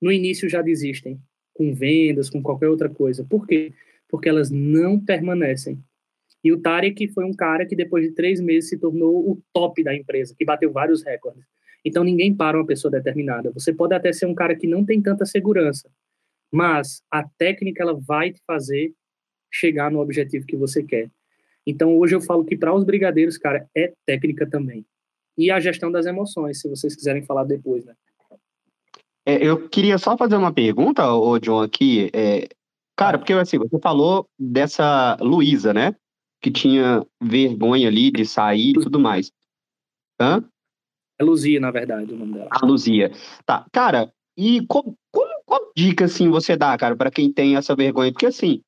no início já desistem? Com vendas, com qualquer outra coisa. Por quê? Porque elas não permanecem. E o Tarek foi um cara que depois de três meses se tornou o top da empresa, que bateu vários recordes. Então ninguém para uma pessoa determinada. Você pode até ser um cara que não tem tanta segurança, mas a técnica ela vai te fazer chegar no objetivo que você quer. Então hoje eu falo que para os brigadeiros, cara, é técnica também. E a gestão das emoções, se vocês quiserem falar depois, né? É, eu queria só fazer uma pergunta, ô John, aqui. É, cara, porque assim, você falou dessa Luísa, né? Que tinha vergonha ali de sair e tudo mais. Hã? É Luzia, na verdade, o nome dela. A Luzia. Tá, cara, e qual, qual, qual dica, assim, você dá, cara, para quem tem essa vergonha? Porque, assim,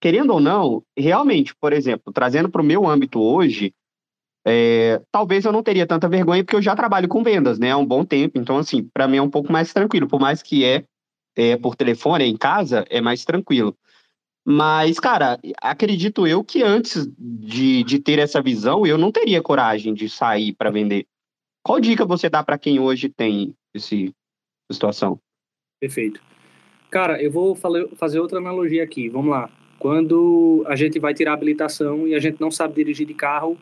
querendo ou não, realmente, por exemplo, trazendo para o meu âmbito hoje, é, talvez eu não teria tanta vergonha porque eu já trabalho com vendas, né, há um bom tempo. Então, assim, para mim é um pouco mais tranquilo. Por mais que é, é por telefone, é em casa, é mais tranquilo. Mas, cara, acredito eu que antes de, de ter essa visão, eu não teria coragem de sair para vender. Qual dica você dá para quem hoje tem esse, situação? Perfeito. Cara, eu vou fazer outra analogia aqui. Vamos lá. Quando a gente vai tirar a habilitação e a gente não sabe dirigir de carro,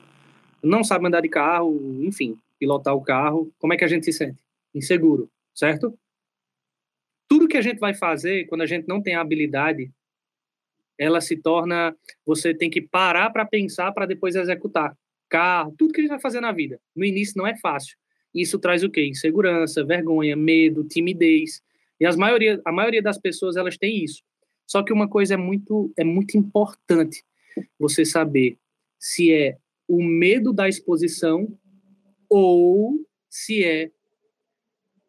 não sabe andar de carro, enfim, pilotar o carro, como é que a gente se sente? Inseguro, certo? Tudo que a gente vai fazer quando a gente não tem a habilidade ela se torna você tem que parar para pensar para depois executar. carro, tudo que a gente vai fazer na vida. No início não é fácil. Isso traz o quê? Insegurança, vergonha, medo, timidez. E as maioria, a maioria das pessoas elas têm isso. Só que uma coisa é muito é muito importante você saber se é o medo da exposição ou se é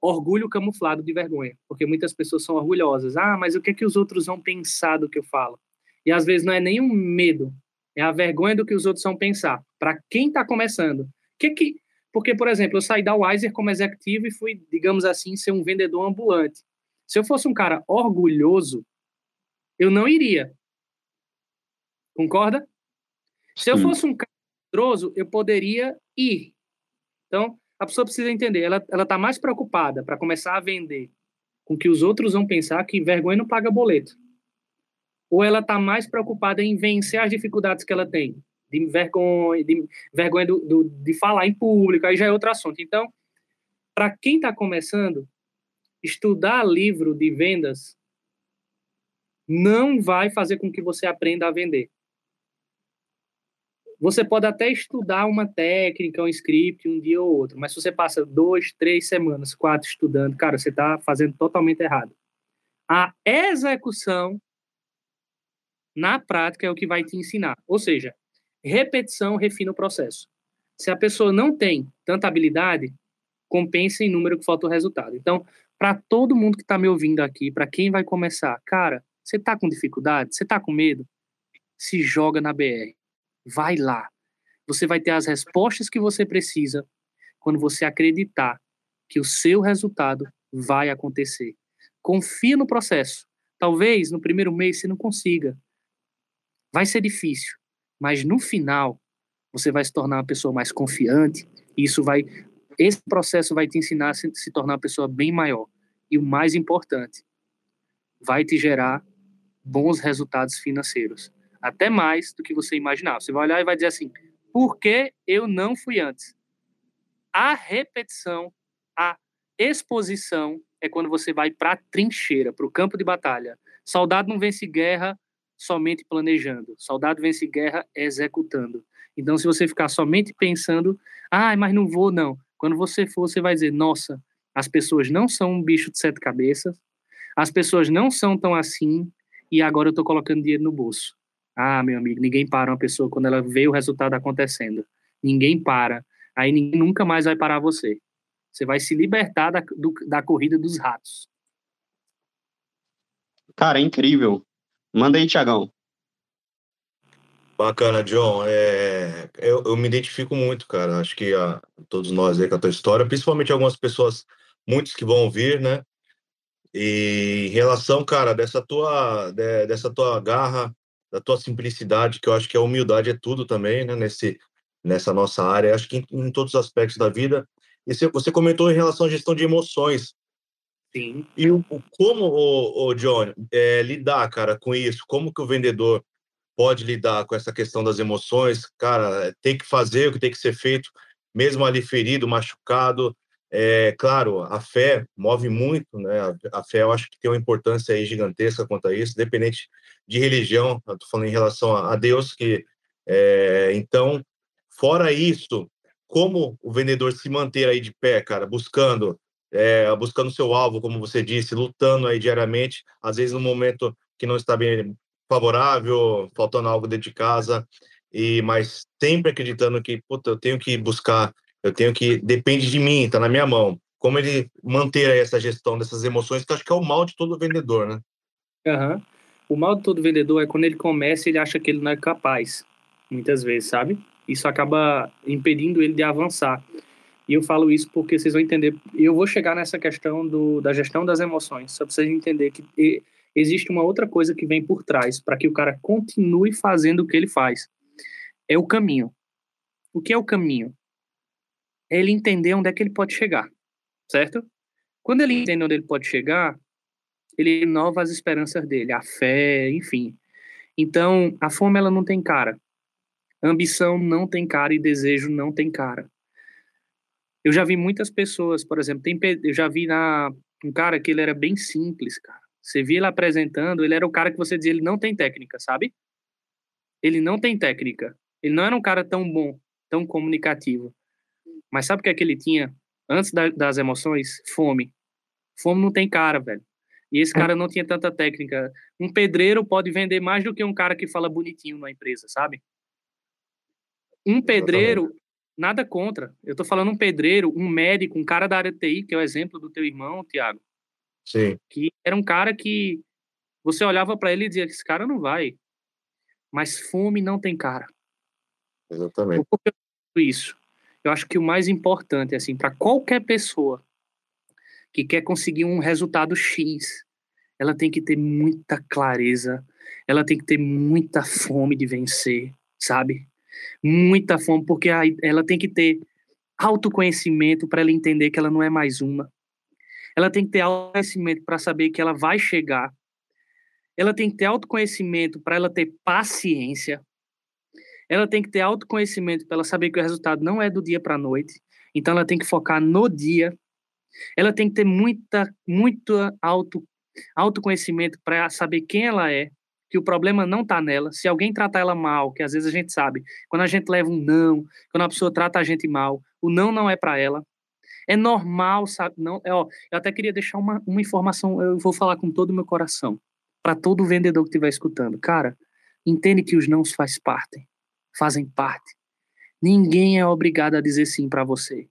orgulho camuflado de vergonha, porque muitas pessoas são orgulhosas. Ah, mas o que é que os outros vão pensar do que eu falo? E às vezes não é nem um medo, é a vergonha do que os outros vão pensar. Para quem está começando, que que porque por exemplo, eu saí da Wiser como executivo e fui, digamos assim, ser um vendedor ambulante. Se eu fosse um cara orgulhoso, eu não iria. Concorda? Se eu fosse um cara medroso, eu poderia ir. Então, a pessoa precisa entender, ela ela está mais preocupada para começar a vender com que os outros vão pensar que vergonha não paga boleto. Ou ela está mais preocupada em vencer as dificuldades que ela tem, de vergonha, de vergonha do, do de falar em público, aí já é outro assunto. Então, para quem está começando, estudar livro de vendas não vai fazer com que você aprenda a vender. Você pode até estudar uma técnica, um script, um dia ou outro, mas se você passa dois, três semanas, quatro estudando, cara, você está fazendo totalmente errado. A execução na prática é o que vai te ensinar. Ou seja, repetição refina o processo. Se a pessoa não tem tanta habilidade, compensa em número que falta o resultado. Então, para todo mundo que está me ouvindo aqui, para quem vai começar, cara, você está com dificuldade, você está com medo, se joga na BR vai lá. Você vai ter as respostas que você precisa quando você acreditar que o seu resultado vai acontecer. Confia no processo. Talvez no primeiro mês você não consiga. Vai ser difícil, mas no final você vai se tornar uma pessoa mais confiante e isso vai esse processo vai te ensinar a se, se tornar uma pessoa bem maior. E o mais importante, vai te gerar bons resultados financeiros até mais do que você imaginava. Você vai olhar e vai dizer assim: por que eu não fui antes? A repetição, a exposição é quando você vai para a trincheira, para o campo de batalha. Soldado não vence guerra somente planejando. Soldado vence guerra executando. Então, se você ficar somente pensando, ah, mas não vou, não. Quando você for, você vai dizer, nossa, as pessoas não são um bicho de sete cabeças, as pessoas não são tão assim, e agora eu estou colocando dinheiro no bolso. Ah, meu amigo, ninguém para uma pessoa quando ela vê o resultado acontecendo. Ninguém para. Aí ninguém nunca mais vai parar você. Você vai se libertar da, do, da corrida dos ratos. Cara, é incrível. Manda aí, Tiagão. Bacana, John. É, eu, eu, me identifico muito, cara. Acho que a, todos nós aí com a tua história, principalmente algumas pessoas, muitos que vão ouvir, né? E em relação, cara, dessa tua, de, dessa tua garra da tua simplicidade, que eu acho que a humildade é tudo também, né, nesse, nessa nossa área, acho que em, em todos os aspectos da vida. E você comentou em relação à gestão de emoções. Sim. E o, como, o, o John, é, lidar, cara, com isso? Como que o vendedor pode lidar com essa questão das emoções? Cara, tem que fazer o que tem que ser feito, mesmo ali ferido, machucado. É, claro, a fé move muito, né? A, a fé eu acho que tem uma importância aí gigantesca quanto a isso, independente de religião, eu tô falando em relação a, a Deus, que é, então, fora isso, como o vendedor se manter aí de pé, cara, buscando é, buscando seu alvo, como você disse, lutando aí diariamente, às vezes no momento que não está bem favorável, faltando algo dentro de casa, e mas sempre acreditando que, puta, eu tenho que buscar, eu tenho que depende de mim, está na minha mão. Como ele manter aí essa gestão dessas emoções, que acho que é o mal de todo vendedor, né? Uhum. O mal de todo vendedor é quando ele começa ele acha que ele não é capaz, muitas vezes, sabe? Isso acaba impedindo ele de avançar. E eu falo isso porque vocês vão entender. Eu vou chegar nessa questão do, da gestão das emoções, só para vocês entenderem que existe uma outra coisa que vem por trás para que o cara continue fazendo o que ele faz. É o caminho. O que é o caminho? É ele entender onde é que ele pode chegar, certo? Quando ele entende onde ele pode chegar, ele renova as esperanças dele, a fé, enfim. Então, a fome ela não tem cara. A ambição não tem cara e desejo não tem cara. Eu já vi muitas pessoas, por exemplo, tem, eu já vi na, um cara que ele era bem simples, cara. Você via ele apresentando, ele era o cara que você dizia, ele não tem técnica, sabe? Ele não tem técnica. Ele não era um cara tão bom. tão comunicativo. Mas sabe o que é que ele tinha antes da, das emoções? Fome. Fome não tem cara, velho. E esse cara não tinha tanta técnica. Um pedreiro pode vender mais do que um cara que fala bonitinho na empresa, sabe? Um pedreiro, nada contra. Eu tô falando um pedreiro, um médico, um cara da área de TI, que é o exemplo do teu irmão, Tiago. Sim. Que era um cara que você olhava para ele e dizia que esse cara não vai. Mas fome não tem cara. Exatamente. Por que eu isso? Eu acho que o mais importante, assim, para qualquer pessoa que quer conseguir um resultado X, ela tem que ter muita clareza, ela tem que ter muita fome de vencer, sabe? Muita fome, porque ela tem que ter autoconhecimento para ela entender que ela não é mais uma. Ela tem que ter autoconhecimento para saber que ela vai chegar. Ela tem que ter autoconhecimento para ela ter paciência. Ela tem que ter autoconhecimento para ela saber que o resultado não é do dia para a noite. Então ela tem que focar no dia ela tem que ter muita, muito auto, autoconhecimento para saber quem ela é, que o problema não está nela. Se alguém tratar ela mal, que às vezes a gente sabe, quando a gente leva um não, quando a pessoa trata a gente mal, o não não é para ela. É normal, sabe? Não, é, ó, eu até queria deixar uma, uma informação, eu vou falar com todo o meu coração, para todo vendedor que estiver escutando. Cara, entende que os não faz parte, fazem parte. Ninguém é obrigado a dizer sim para você.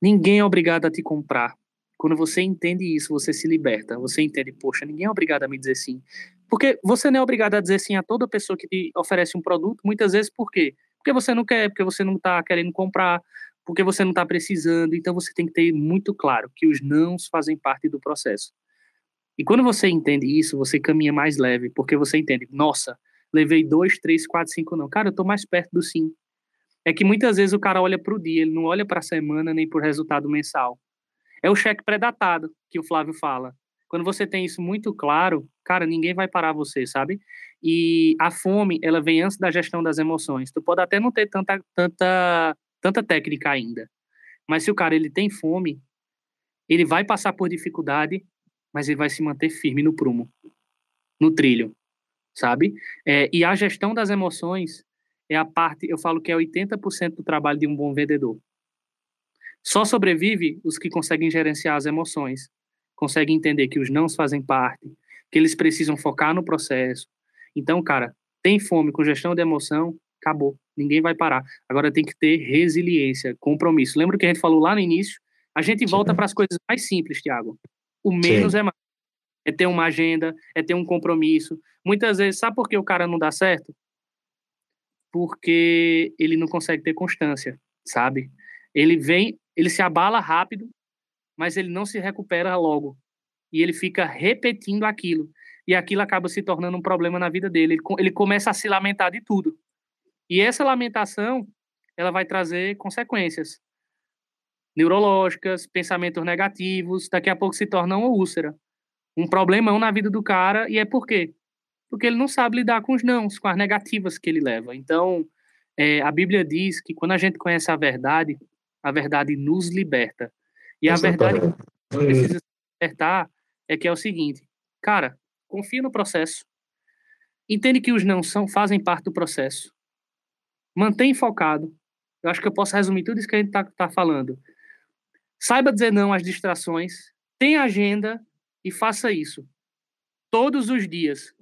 Ninguém é obrigado a te comprar. Quando você entende isso, você se liberta. Você entende, poxa, ninguém é obrigado a me dizer sim. Porque você não é obrigado a dizer sim a toda pessoa que te oferece um produto, muitas vezes por quê? Porque você não quer, porque você não está querendo comprar, porque você não está precisando. Então você tem que ter muito claro que os nãos fazem parte do processo. E quando você entende isso, você caminha mais leve, porque você entende, nossa, levei dois, três, quatro, cinco não. Cara, eu estou mais perto do sim é que muitas vezes o cara olha para o dia, ele não olha para a semana nem para o resultado mensal. É o cheque pré-datado que o Flávio fala. Quando você tem isso muito claro, cara, ninguém vai parar você, sabe? E a fome, ela vem antes da gestão das emoções. Tu pode até não ter tanta, tanta, tanta técnica ainda, mas se o cara ele tem fome, ele vai passar por dificuldade, mas ele vai se manter firme no prumo, no trilho, sabe? É, e a gestão das emoções, é a parte, eu falo que é 80% do trabalho de um bom vendedor. Só sobrevive os que conseguem gerenciar as emoções, conseguem entender que os não fazem parte, que eles precisam focar no processo. Então, cara, tem fome com gestão de emoção, acabou, ninguém vai parar. Agora tem que ter resiliência, compromisso. Lembra que a gente falou lá no início? A gente volta para as coisas mais simples, Tiago. O menos Sim. é mais. É ter uma agenda, é ter um compromisso. Muitas vezes, sabe por que o cara não dá certo? porque ele não consegue ter constância, sabe? Ele vem, ele se abala rápido, mas ele não se recupera logo. E ele fica repetindo aquilo. E aquilo acaba se tornando um problema na vida dele. Ele, começa a se lamentar de tudo. E essa lamentação, ela vai trazer consequências neurológicas, pensamentos negativos, daqui a pouco se torna uma úlcera. Um problemão na vida do cara, e é por quê? porque ele não sabe lidar com os nãos, com as negativas que ele leva. Então, é, a Bíblia diz que quando a gente conhece a verdade, a verdade nos liberta. E a verdade que precisa libertar é que é o seguinte, cara, confia no processo. Entende que os não são, fazem parte do processo. Mantém focado. Eu acho que eu posso resumir tudo isso que a gente está tá falando. Saiba dizer não às distrações, tenha agenda e faça isso. Todos os dias,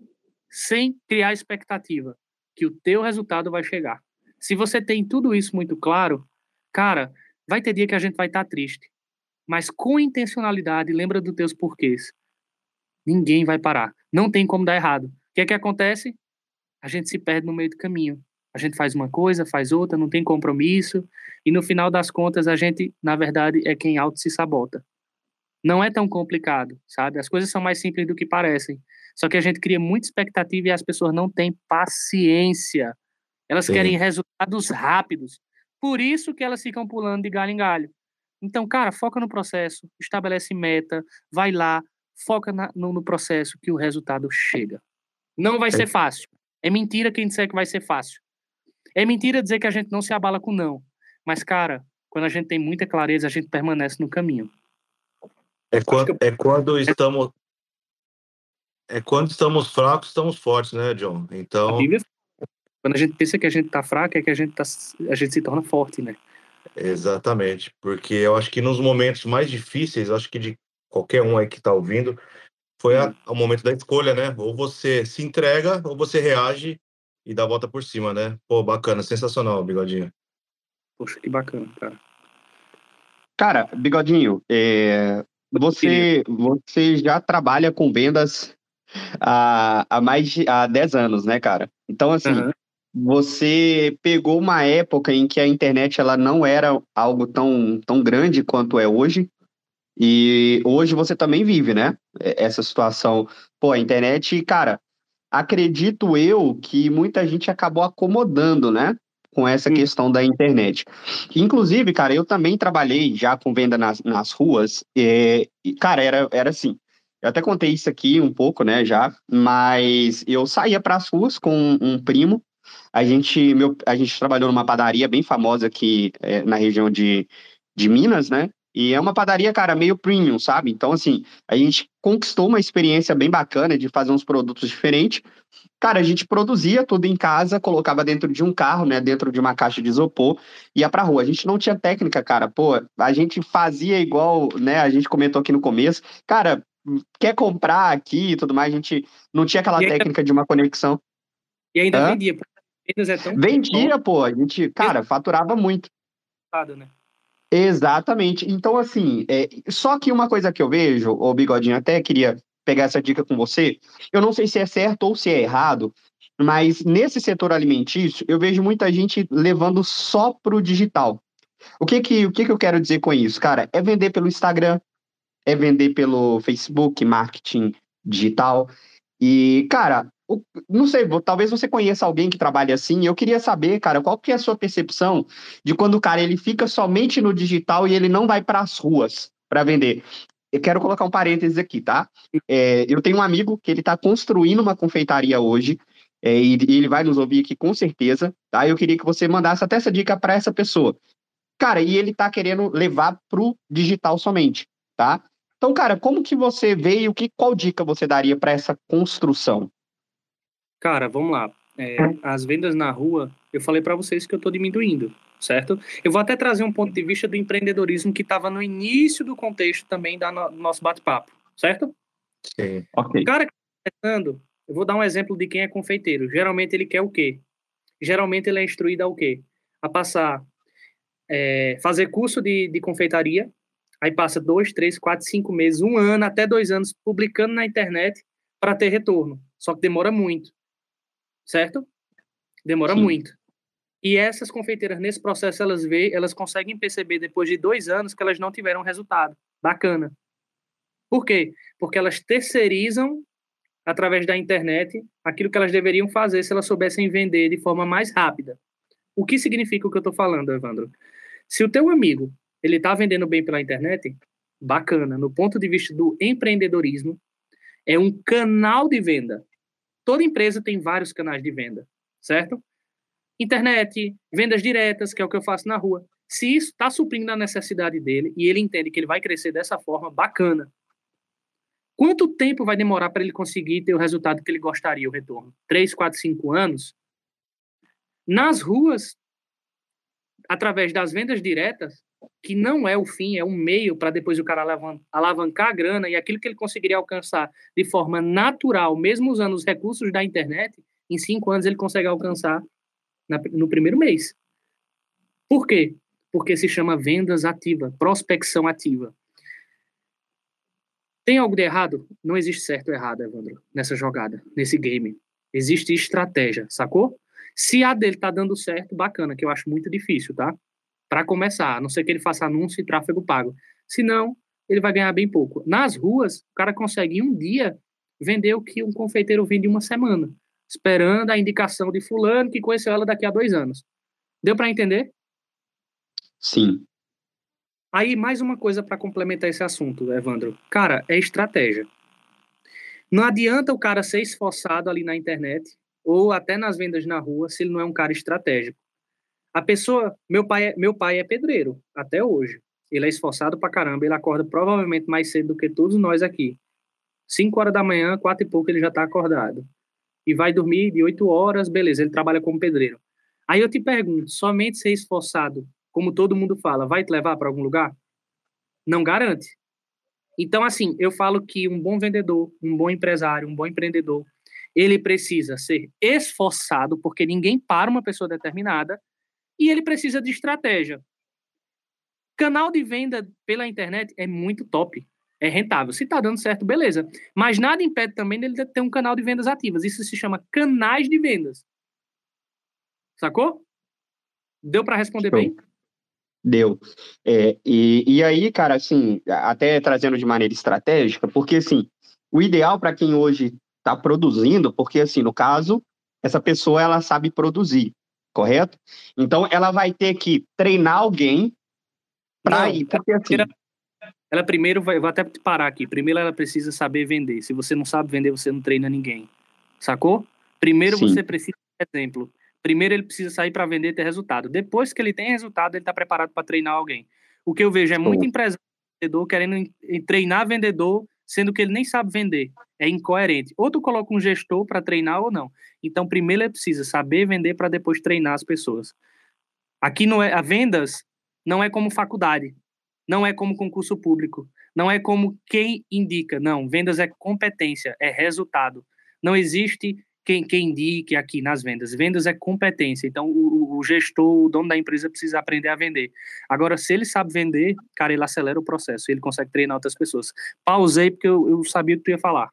sem criar expectativa que o teu resultado vai chegar. Se você tem tudo isso muito claro, cara, vai ter dia que a gente vai estar tá triste, mas com intencionalidade, lembra dos teus porquês. Ninguém vai parar. Não tem como dar errado. O que é que acontece? A gente se perde no meio do caminho. A gente faz uma coisa, faz outra, não tem compromisso, e no final das contas a gente, na verdade, é quem auto se sabota. Não é tão complicado, sabe? As coisas são mais simples do que parecem. Só que a gente cria muita expectativa e as pessoas não têm paciência. Elas Sim. querem resultados rápidos. Por isso que elas ficam pulando de galho em galho. Então, cara, foca no processo, estabelece meta, vai lá, foca na, no, no, processo que o resultado chega. Não vai é. ser fácil. É mentira quem disser que vai ser fácil. É mentira dizer que a gente não se abala com não. Mas, cara, quando a gente tem muita clareza, a gente permanece no caminho. É quando, é quando estamos é quando estamos fracos, estamos fortes, né, John? Então. Quando a gente pensa que a gente tá fraco, é que a gente, tá, a gente se torna forte, né? Exatamente, porque eu acho que nos momentos mais difíceis, acho que de qualquer um aí que tá ouvindo, foi a, o momento da escolha, né? Ou você se entrega, ou você reage e dá a volta por cima, né? Pô, bacana, sensacional, Bigodinho. Poxa, que bacana, cara. Cara, Bigodinho, é, você, você já trabalha com vendas há, há mais de há 10 anos, né, cara? Então, assim, uhum. Você pegou uma época em que a internet ela não era algo tão, tão grande quanto é hoje, e hoje você também vive, né? Essa situação. Pô, a internet, cara, acredito eu que muita gente acabou acomodando, né? Com essa questão da internet. Inclusive, cara, eu também trabalhei já com venda nas, nas ruas. E, cara, era, era assim. Eu até contei isso aqui um pouco, né, já, mas eu saía para as ruas com um primo. A gente, meu, a gente trabalhou numa padaria bem famosa aqui é, na região de, de Minas, né? E é uma padaria, cara, meio premium, sabe? Então, assim, a gente conquistou uma experiência bem bacana de fazer uns produtos diferentes. Cara, a gente produzia tudo em casa, colocava dentro de um carro, né? Dentro de uma caixa de isopor, ia pra rua. A gente não tinha técnica, cara. Pô, a gente fazia igual, né? A gente comentou aqui no começo. Cara, quer comprar aqui e tudo mais, a gente não tinha aquela técnica de uma conexão. E ainda Hã? vendia. É tão vendia, pô. A gente, cara, faturava muito. Né? Exatamente. Então, assim, é, só que uma coisa que eu vejo, o Bigodinho, até queria pegar essa dica com você, eu não sei se é certo ou se é errado, mas nesse setor alimentício, eu vejo muita gente levando só para o digital. O que que, o que que eu quero dizer com isso, cara? É vender pelo Instagram, é vender pelo Facebook, marketing digital. E, cara, não sei, talvez você conheça alguém que trabalha assim. Eu queria saber, cara, qual que é a sua percepção de quando o cara ele fica somente no digital e ele não vai para as ruas para vender. Eu quero colocar um parênteses aqui, tá? É, eu tenho um amigo que ele está construindo uma confeitaria hoje é, e, e ele vai nos ouvir aqui com certeza, tá? Eu queria que você mandasse até essa dica para essa pessoa. Cara, e ele está querendo levar pro digital somente, tá? Então, cara, como que você vê e o que, qual dica você daria para essa construção? Cara, vamos lá. É, as vendas na rua, eu falei para vocês que eu estou diminuindo, certo? Eu vou até trazer um ponto de vista do empreendedorismo que estava no início do contexto também da no, nosso bate-papo, certo? Sim, ok. O cara que está eu vou dar um exemplo de quem é confeiteiro. Geralmente ele quer o quê? Geralmente ele é instruído a o quê? A passar, é, fazer curso de, de confeitaria, aí passa dois, três, quatro, cinco meses, um ano, até dois anos publicando na internet para ter retorno. Só que demora muito certo? Demora Sim. muito. E essas confeiteiras, nesse processo, elas vê, elas conseguem perceber depois de dois anos que elas não tiveram resultado. Bacana. Por quê? Porque elas terceirizam, através da internet, aquilo que elas deveriam fazer se elas soubessem vender de forma mais rápida. O que significa o que eu estou falando, Evandro? Se o teu amigo ele está vendendo bem pela internet, bacana. No ponto de vista do empreendedorismo, é um canal de venda. Toda empresa tem vários canais de venda, certo? Internet, vendas diretas, que é o que eu faço na rua. Se isso está suprindo a necessidade dele e ele entende que ele vai crescer dessa forma, bacana. Quanto tempo vai demorar para ele conseguir ter o resultado que ele gostaria, o retorno? Três, quatro, cinco anos? Nas ruas, através das vendas diretas, que não é o fim, é um meio para depois o cara alavancar a grana e aquilo que ele conseguiria alcançar de forma natural, mesmo usando os recursos da internet, em cinco anos ele consegue alcançar na, no primeiro mês. Por quê? Porque se chama vendas ativa, prospecção ativa. Tem algo de errado? Não existe certo ou errado, Evandro, nessa jogada, nesse game. Existe estratégia, sacou? Se a dele tá dando certo, bacana, que eu acho muito difícil, tá? Para começar, a não ser que ele faça anúncio e tráfego pago. Senão, ele vai ganhar bem pouco. Nas ruas, o cara consegue em um dia vender o que um confeiteiro vende em uma semana, esperando a indicação de fulano que conheceu ela daqui a dois anos. Deu para entender? Sim. Aí, mais uma coisa para complementar esse assunto, Evandro. Cara, é estratégia. Não adianta o cara ser esforçado ali na internet ou até nas vendas na rua se ele não é um cara estratégico. A pessoa, meu pai, é, meu pai é pedreiro até hoje. Ele é esforçado pra caramba, ele acorda provavelmente mais cedo do que todos nós aqui. Cinco horas da manhã, quatro e pouco ele já tá acordado. e vai dormir de 8 horas, beleza, ele trabalha como pedreiro. Aí eu te pergunto, somente ser esforçado, como todo mundo fala, vai te levar para algum lugar? Não garante. Então, assim, eu falo que um bom vendedor, um bom empresário, um bom empreendedor, ele precisa ser esforçado, porque ninguém para uma pessoa determinada, e ele precisa de estratégia. Canal de venda pela internet é muito top, é rentável. Se está dando certo, beleza. Mas nada impede também dele ter um canal de vendas ativas. Isso se chama canais de vendas. Sacou? Deu para responder Show. bem? Deu. É, e, e aí, cara, assim, até trazendo de maneira estratégica, porque assim, o ideal para quem hoje está produzindo, porque assim, no caso, essa pessoa ela sabe produzir, correto? Então ela vai ter que treinar alguém para ir, porque assim. Ela primeiro vai, vou até parar aqui. Primeiro ela precisa saber vender. Se você não sabe vender, você não treina ninguém. Sacou? Primeiro Sim. você precisa de exemplo. Primeiro ele precisa sair para vender e ter resultado. Depois que ele tem resultado, ele está preparado para treinar alguém. O que eu vejo é muito empresário vendedor querendo treinar vendedor, sendo que ele nem sabe vender. É incoerente. Ou tu coloca um gestor para treinar ou não. Então, primeiro ele precisa saber vender para depois treinar as pessoas. Aqui não é a vendas não é como faculdade, não é como concurso público, não é como quem indica. Não, vendas é competência, é resultado. Não existe quem, quem indique aqui nas vendas. Vendas é competência. Então, o, o, gestor, o dono da empresa precisa aprender a vender. Agora, se ele sabe vender, cara, ele acelera o processo, ele consegue treinar outras pessoas. Pausei porque eu, eu sabia o que tu ia falar.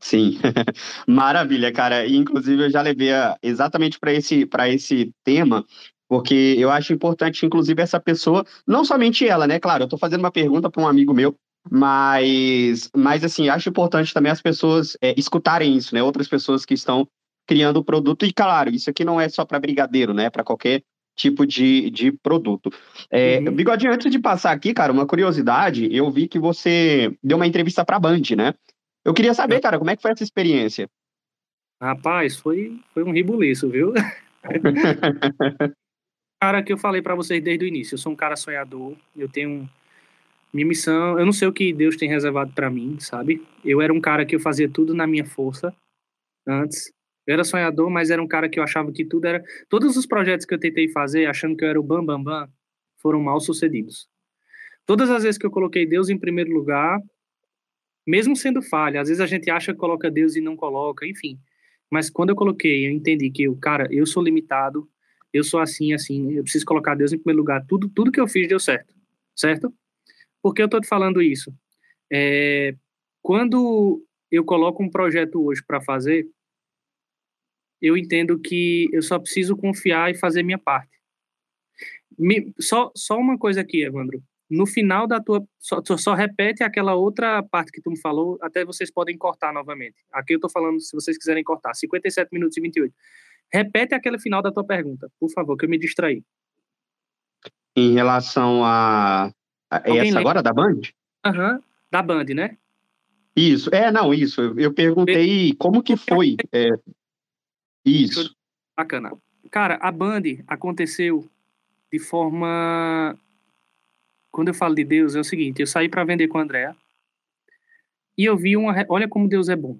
Sim, (laughs) maravilha, cara. Inclusive, eu já levei a, exatamente para esse, esse tema, porque eu acho importante, inclusive, essa pessoa, não somente ela, né? Claro, eu estou fazendo uma pergunta para um amigo meu mas, mas assim, acho importante também as pessoas é, escutarem isso, né? Outras pessoas que estão criando o produto. E, claro, isso aqui não é só para brigadeiro, né? Para qualquer tipo de, de produto. É, uhum. Bigodinho, antes de passar aqui, cara, uma curiosidade, eu vi que você deu uma entrevista para a Band, né? Eu queria saber, cara, como é que foi essa experiência? Rapaz, foi, foi um ribuliço, viu? (laughs) cara que eu falei para vocês desde o início, eu sou um cara sonhador, eu tenho minha missão, eu não sei o que Deus tem reservado para mim, sabe? Eu era um cara que eu fazia tudo na minha força antes. Eu era sonhador, mas era um cara que eu achava que tudo era. Todos os projetos que eu tentei fazer, achando que eu era o bam bam bam, foram mal sucedidos. Todas as vezes que eu coloquei Deus em primeiro lugar, mesmo sendo falha, às vezes a gente acha que coloca Deus e não coloca, enfim. Mas quando eu coloquei, eu entendi que eu, cara, eu sou limitado, eu sou assim, assim, eu preciso colocar Deus em primeiro lugar. Tudo, tudo que eu fiz deu certo, certo? Por que eu estou te falando isso? É, quando eu coloco um projeto hoje para fazer, eu entendo que eu só preciso confiar e fazer minha parte. Me, só, só uma coisa aqui, Evandro. No final da tua. Só, só repete aquela outra parte que tu me falou, até vocês podem cortar novamente. Aqui eu estou falando, se vocês quiserem cortar, 57 minutos e 28. Repete aquele final da tua pergunta, por favor, que eu me distraí. Em relação a é Alguém essa lembra? agora, da Band? Aham, uhum, da Band, né? Isso, é, não, isso. Eu perguntei como que foi. É, isso. Bacana. Cara, a Band aconteceu de forma. Quando eu falo de Deus, é o seguinte: eu saí para vender com a Andrea e eu vi uma. Olha como Deus é bom.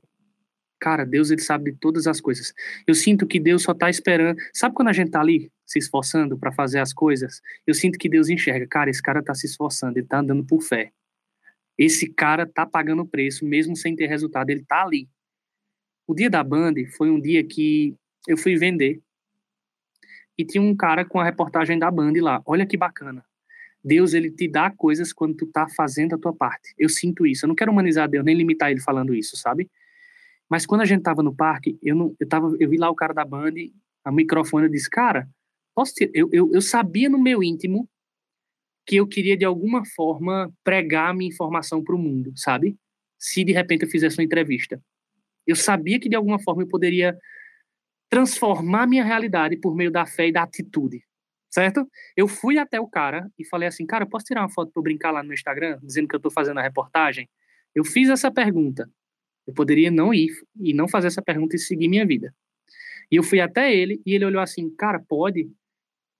Cara, Deus ele sabe de todas as coisas. Eu sinto que Deus só tá esperando. Sabe quando a gente tá ali se esforçando para fazer as coisas? Eu sinto que Deus enxerga, cara, esse cara tá se esforçando, ele tá andando por fé. Esse cara tá pagando preço mesmo sem ter resultado, ele tá ali. O dia da Band foi um dia que eu fui vender e tinha um cara com a reportagem da Band lá. Olha que bacana. Deus ele te dá coisas quando tu tá fazendo a tua parte. Eu sinto isso. Eu não quero humanizar Deus nem limitar ele falando isso, sabe? Mas quando a gente tava no parque, eu não, eu tava, eu vi lá o cara da Band, a microfone, disse, cara, posso eu, eu, eu sabia no meu íntimo que eu queria de alguma forma pregar a minha informação para o mundo, sabe? Se de repente eu fizesse uma entrevista, eu sabia que de alguma forma eu poderia transformar minha realidade por meio da fé e da atitude, certo? Eu fui até o cara e falei assim, cara, posso tirar uma foto para brincar lá no Instagram, dizendo que eu estou fazendo a reportagem? Eu fiz essa pergunta. Eu poderia não ir e não fazer essa pergunta e seguir minha vida. E eu fui até ele e ele olhou assim, cara, pode?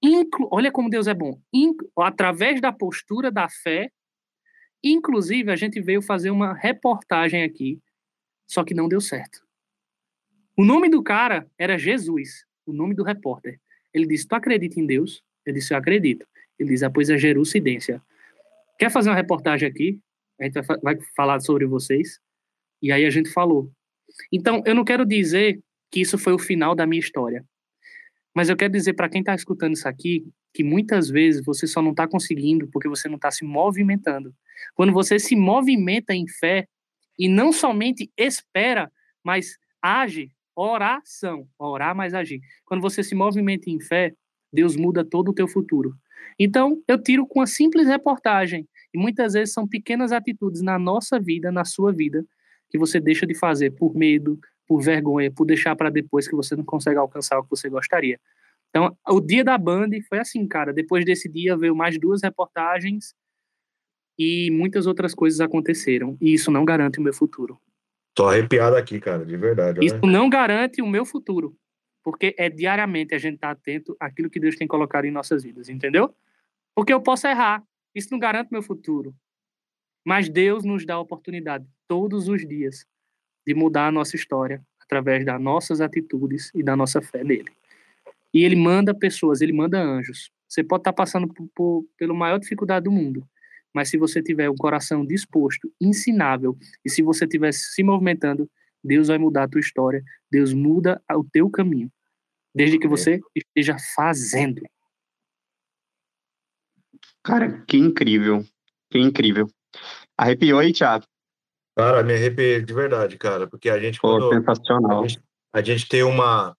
Inclu Olha como Deus é bom. Inclu através da postura da fé, inclusive a gente veio fazer uma reportagem aqui, só que não deu certo. O nome do cara era Jesus, o nome do repórter. Ele disse: Tu acredita em Deus? Eu disse: Eu acredito. Ele diz: Ah, pois é Jerucidência. Quer fazer uma reportagem aqui? A gente vai falar sobre vocês. E aí a gente falou. Então, eu não quero dizer que isso foi o final da minha história. Mas eu quero dizer para quem está escutando isso aqui que muitas vezes você só não está conseguindo porque você não está se movimentando. Quando você se movimenta em fé e não somente espera, mas age, oração, orar mais agir. Quando você se movimenta em fé, Deus muda todo o teu futuro. Então, eu tiro com uma simples reportagem, e muitas vezes são pequenas atitudes na nossa vida, na sua vida, que você deixa de fazer por medo, por vergonha, por deixar para depois que você não consegue alcançar o que você gostaria. Então, o dia da Band foi assim, cara. Depois desse dia veio mais duas reportagens e muitas outras coisas aconteceram. E isso não garante o meu futuro. Tô arrepiado aqui, cara, de verdade. Isso não garante o meu futuro. Porque é diariamente a gente tá atento àquilo que Deus tem colocado em nossas vidas, entendeu? Porque eu posso errar. Isso não garante meu futuro. Mas Deus nos dá a oportunidade todos os dias de mudar a nossa história através das nossas atitudes e da nossa fé nele. E ele manda pessoas, ele manda anjos. Você pode estar passando por, por, pela maior dificuldade do mundo, mas se você tiver um coração disposto, ensinável, e se você estiver se movimentando, Deus vai mudar a tua história, Deus muda o teu caminho, desde que você esteja fazendo. Cara, que incrível, que incrível. Arrepiou aí, Thiago? Cara, me arrepiei de verdade, cara, porque a gente Pô, sensacional. A gente, a gente tem uma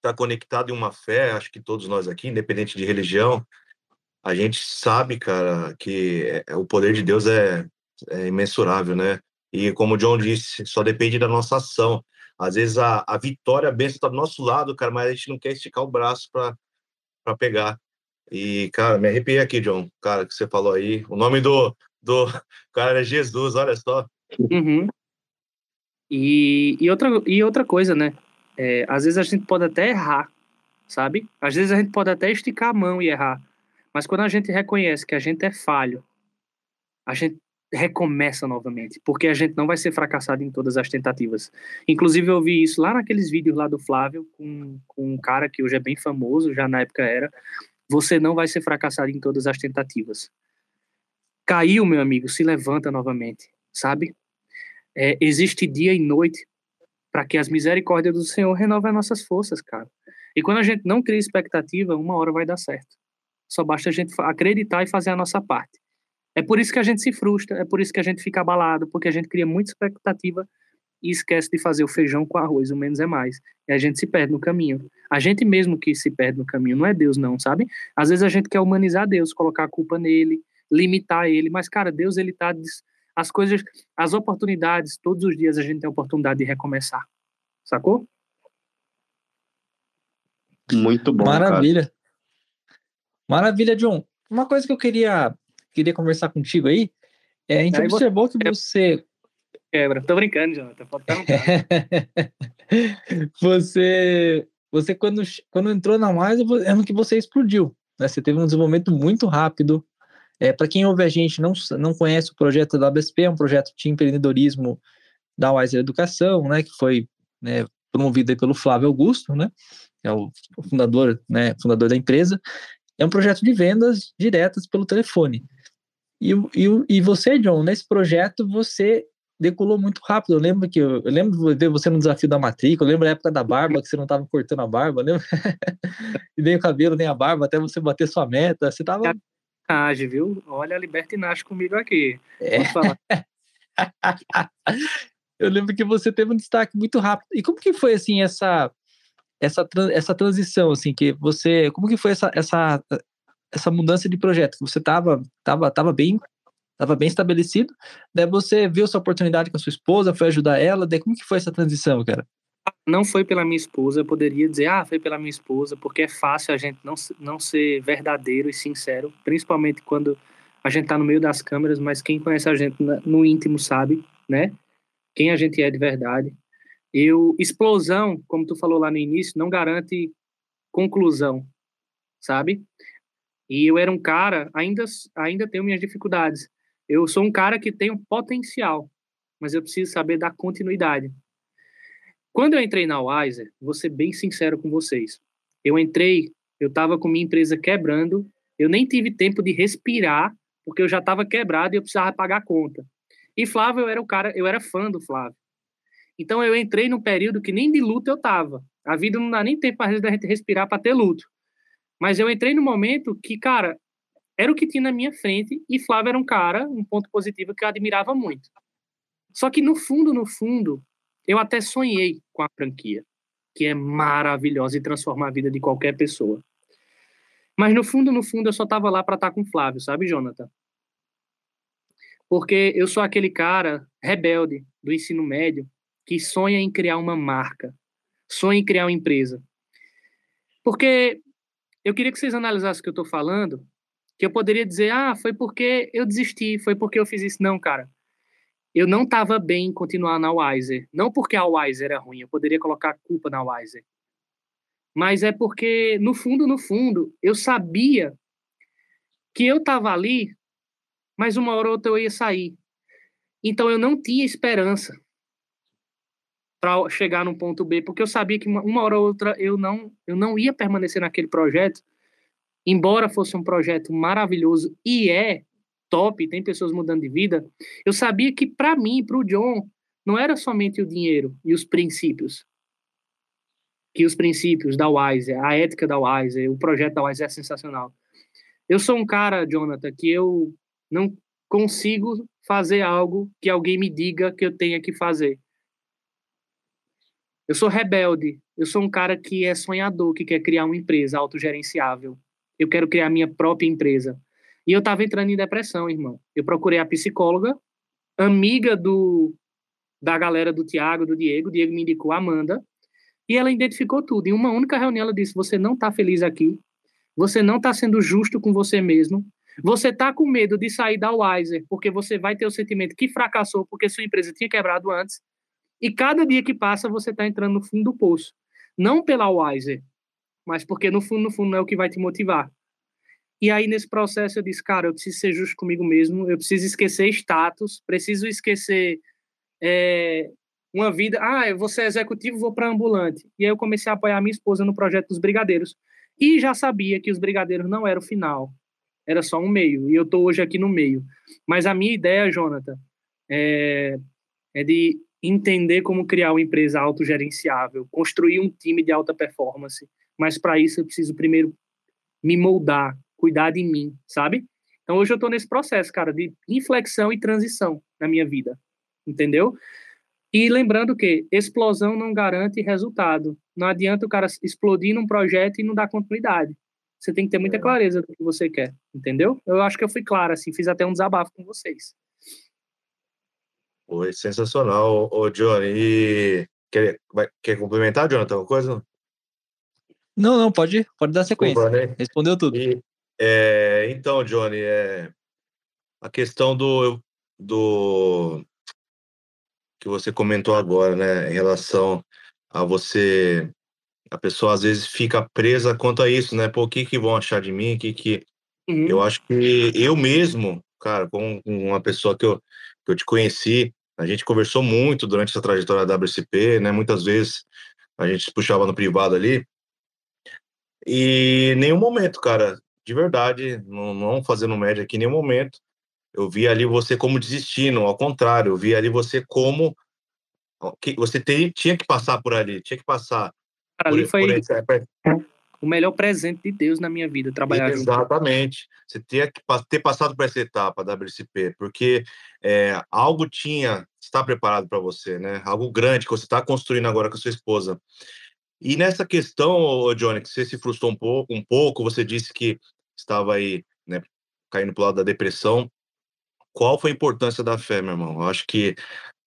tá conectado em uma fé, acho que todos nós aqui, independente de religião, a gente sabe, cara, que é, é, o poder de Deus é, é imensurável, né? E como o John disse, só depende da nossa ação. Às vezes a, a vitória, a bênção está do nosso lado, cara, mas a gente não quer esticar o braço para pegar. E, cara, me arrepiei aqui, John, cara, que você falou aí. O nome do, do cara é Jesus, olha só. Uhum. E, e, outra, e outra coisa, né? É, às vezes a gente pode até errar, sabe? Às vezes a gente pode até esticar a mão e errar. Mas quando a gente reconhece que a gente é falho, a gente recomeça novamente, porque a gente não vai ser fracassado em todas as tentativas. Inclusive, eu vi isso lá naqueles vídeos lá do Flávio, com, com um cara que hoje é bem famoso, já na época era. Você não vai ser fracassado em todas as tentativas. Caiu, meu amigo, se levanta novamente sabe? É, existe dia e noite para que as misericórdias do Senhor renovem nossas forças, cara. E quando a gente não cria expectativa, uma hora vai dar certo. Só basta a gente acreditar e fazer a nossa parte. É por isso que a gente se frustra, é por isso que a gente fica abalado, porque a gente cria muita expectativa e esquece de fazer o feijão com arroz, o menos é mais. E a gente se perde no caminho. A gente mesmo que se perde no caminho, não é Deus não, sabe? Às vezes a gente quer humanizar Deus, colocar a culpa nele, limitar ele, mas cara, Deus ele tá as coisas, as oportunidades, todos os dias a gente tem a oportunidade de recomeçar. Sacou? Muito bom. Maravilha. Cara. Maravilha, John. Uma coisa que eu queria, queria conversar contigo aí, é, a gente aí observou você... que você. Quebra, tô brincando, Jonathan. (laughs) você, você quando, quando entrou na mais, é que você explodiu. Né? Você teve um desenvolvimento muito rápido, é, Para quem ouve a gente não, não conhece o projeto da ABSP, é um projeto de empreendedorismo da Wiser Educação, né, que foi né, promovido pelo Flávio Augusto, né, é o fundador, né, fundador da empresa. É um projeto de vendas diretas pelo telefone. E, e, e você, John, nesse projeto você decolou muito rápido. Eu lembro que eu, eu lembro de ver você no desafio da matrícula, eu lembro da época da barba, que você não estava cortando a barba, lembra? (laughs) e nem o cabelo, nem a barba, até você bater sua meta. Você estava libertinagem, viu? Olha a libertinagem comigo aqui. É. (laughs) Eu lembro que você teve um destaque muito rápido. E como que foi assim essa essa essa transição assim que você, como que foi essa essa essa mudança de projeto? Você tava tava tava bem estava bem estabelecido, daí você viu essa oportunidade com a sua esposa, foi ajudar ela, daí como que foi essa transição, cara? Não foi pela minha esposa, eu poderia dizer, ah, foi pela minha esposa, porque é fácil a gente não, não ser verdadeiro e sincero, principalmente quando a gente tá no meio das câmeras, mas quem conhece a gente no íntimo sabe, né? Quem a gente é de verdade. Eu, explosão, como tu falou lá no início, não garante conclusão, sabe? E eu era um cara, ainda, ainda tenho minhas dificuldades. Eu sou um cara que tem um potencial, mas eu preciso saber dar continuidade. Quando eu entrei na Wiser, vou ser bem sincero com vocês. Eu entrei, eu estava com minha empresa quebrando, eu nem tive tempo de respirar, porque eu já estava quebrado e eu precisava pagar a conta. E Flávio, eu era o cara, eu era fã do Flávio. Então eu entrei num período que nem de luto eu tava. A vida não dá nem tempo da gente respirar para ter luto. Mas eu entrei no momento que, cara, era o que tinha na minha frente e Flávio era um cara, um ponto positivo que eu admirava muito. Só que no fundo, no fundo, eu até sonhei com a franquia, que é maravilhosa e transforma a vida de qualquer pessoa. Mas no fundo, no fundo, eu só tava lá para estar tá com Flávio, sabe, Jonathan? Porque eu sou aquele cara rebelde do ensino médio que sonha em criar uma marca, sonha em criar uma empresa. Porque eu queria que vocês analisassem o que eu estou falando, que eu poderia dizer, ah, foi porque eu desisti, foi porque eu fiz isso. Não, cara. Eu não estava bem em continuar na Wiser. Não porque a Wiser era ruim, eu poderia colocar a culpa na Wiser. Mas é porque, no fundo, no fundo, eu sabia que eu estava ali, mas uma hora ou outra eu ia sair. Então eu não tinha esperança para chegar no ponto B, porque eu sabia que uma hora ou outra eu não, eu não ia permanecer naquele projeto, embora fosse um projeto maravilhoso e é top, tem pessoas mudando de vida. Eu sabia que para mim, para o John, não era somente o dinheiro e os princípios, que os princípios da Wise, a ética da Wise, o projeto da Wise é sensacional. Eu sou um cara, Jonathan, que eu não consigo fazer algo que alguém me diga que eu tenha que fazer. Eu sou rebelde. Eu sou um cara que é sonhador, que quer criar uma empresa autogerenciável. Eu quero criar minha própria empresa. E eu estava entrando em depressão, irmão. Eu procurei a psicóloga, amiga do da galera do Tiago, do Diego. O Diego me indicou a Amanda. E ela identificou tudo. Em uma única reunião, ela disse: Você não está feliz aqui. Você não está sendo justo com você mesmo. Você está com medo de sair da Wiser, porque você vai ter o sentimento que fracassou porque sua empresa tinha quebrado antes. E cada dia que passa, você está entrando no fundo do poço. Não pela Wiser, mas porque no fundo, no fundo, não é o que vai te motivar. E aí, nesse processo, eu disse, cara, eu preciso ser justo comigo mesmo, eu preciso esquecer status, preciso esquecer é, uma vida. Ah, eu vou ser executivo, vou para ambulante. E aí, eu comecei a apoiar minha esposa no projeto dos Brigadeiros. E já sabia que os Brigadeiros não era o final, era só um meio. E eu estou hoje aqui no meio. Mas a minha ideia, Jonathan, é, é de entender como criar uma empresa autogerenciável, construir um time de alta performance. Mas para isso eu preciso primeiro me moldar, cuidar de mim, sabe? Então hoje eu estou nesse processo, cara, de inflexão e transição na minha vida, entendeu? E lembrando que explosão não garante resultado. Não adianta o cara explodir num projeto e não dar continuidade. Você tem que ter muita é. clareza do que você quer, entendeu? Eu acho que eu fui claro, assim, fiz até um desabafo com vocês. Foi sensacional, o Johnny. E quer, vai, quer complementar, Jonathan, alguma coisa? Não, não, pode, pode dar sequência. né? Respondeu tudo. E, é, então, Johnny, é, a questão do, do que você comentou agora, né, em relação a você, a pessoa às vezes fica presa quanto a isso, né? Pô, o que que vão achar de mim? Que que uhum. eu acho que eu mesmo, cara, com uma pessoa que eu que eu te conheci, a gente conversou muito durante essa trajetória da WCP, né? Muitas vezes a gente se puxava no privado ali. E nenhum momento, cara, de verdade, não, não fazendo média aqui, nenhum momento, eu vi ali você como desistindo, ao contrário, eu vi ali você como que você tem, tinha que passar por ali, tinha que passar. Cara, por, ali foi, esse, o melhor presente de Deus na minha vida, trabalhar Exatamente. Junto. Você tinha que ter passado por essa etapa da WCP, porque é, algo tinha, está preparado para você, né? Algo grande que você está construindo agora com a sua esposa. E nessa questão, Johnny, que você se frustrou um pouco, um pouco, você disse que estava aí, né, caindo para o lado da depressão. Qual foi a importância da fé, meu irmão? Eu acho que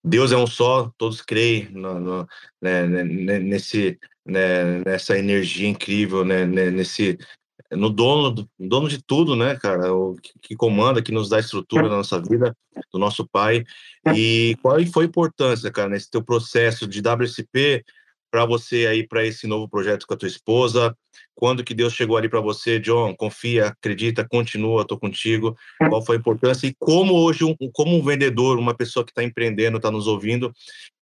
Deus é um só, todos creem no, no, né, nesse, né, nessa energia incrível, né, nesse no dono, do, dono de tudo, né, cara, o que, que comanda, que nos dá estrutura na nossa vida, do nosso pai. E qual foi a importância, cara, nesse teu processo de WSP para você aí para esse novo projeto com a tua esposa? Quando que Deus chegou ali para você, John? Confia, acredita, continua, tô contigo. Qual foi a importância e como hoje um, como um vendedor, uma pessoa que está empreendendo, está nos ouvindo,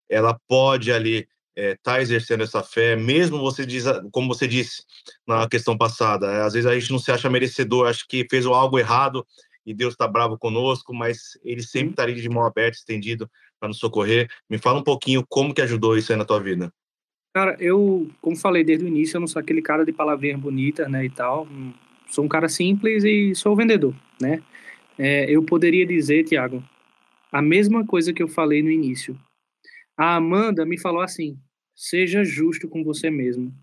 ela pode ali está é, exercendo essa fé, mesmo você diz, como você disse na questão passada, é, às vezes a gente não se acha merecedor, acha que fez algo errado e Deus está bravo conosco, mas Ele sempre estaria tá de mão aberta, estendido para nos socorrer. Me fala um pouquinho como que ajudou isso aí na tua vida. Cara, eu, como falei desde o início, eu não sou aquele cara de palavrinhas bonitas, né, e tal. Sou um cara simples e sou vendedor, né? É, eu poderia dizer, Tiago, a mesma coisa que eu falei no início. A Amanda me falou assim: seja justo com você mesmo.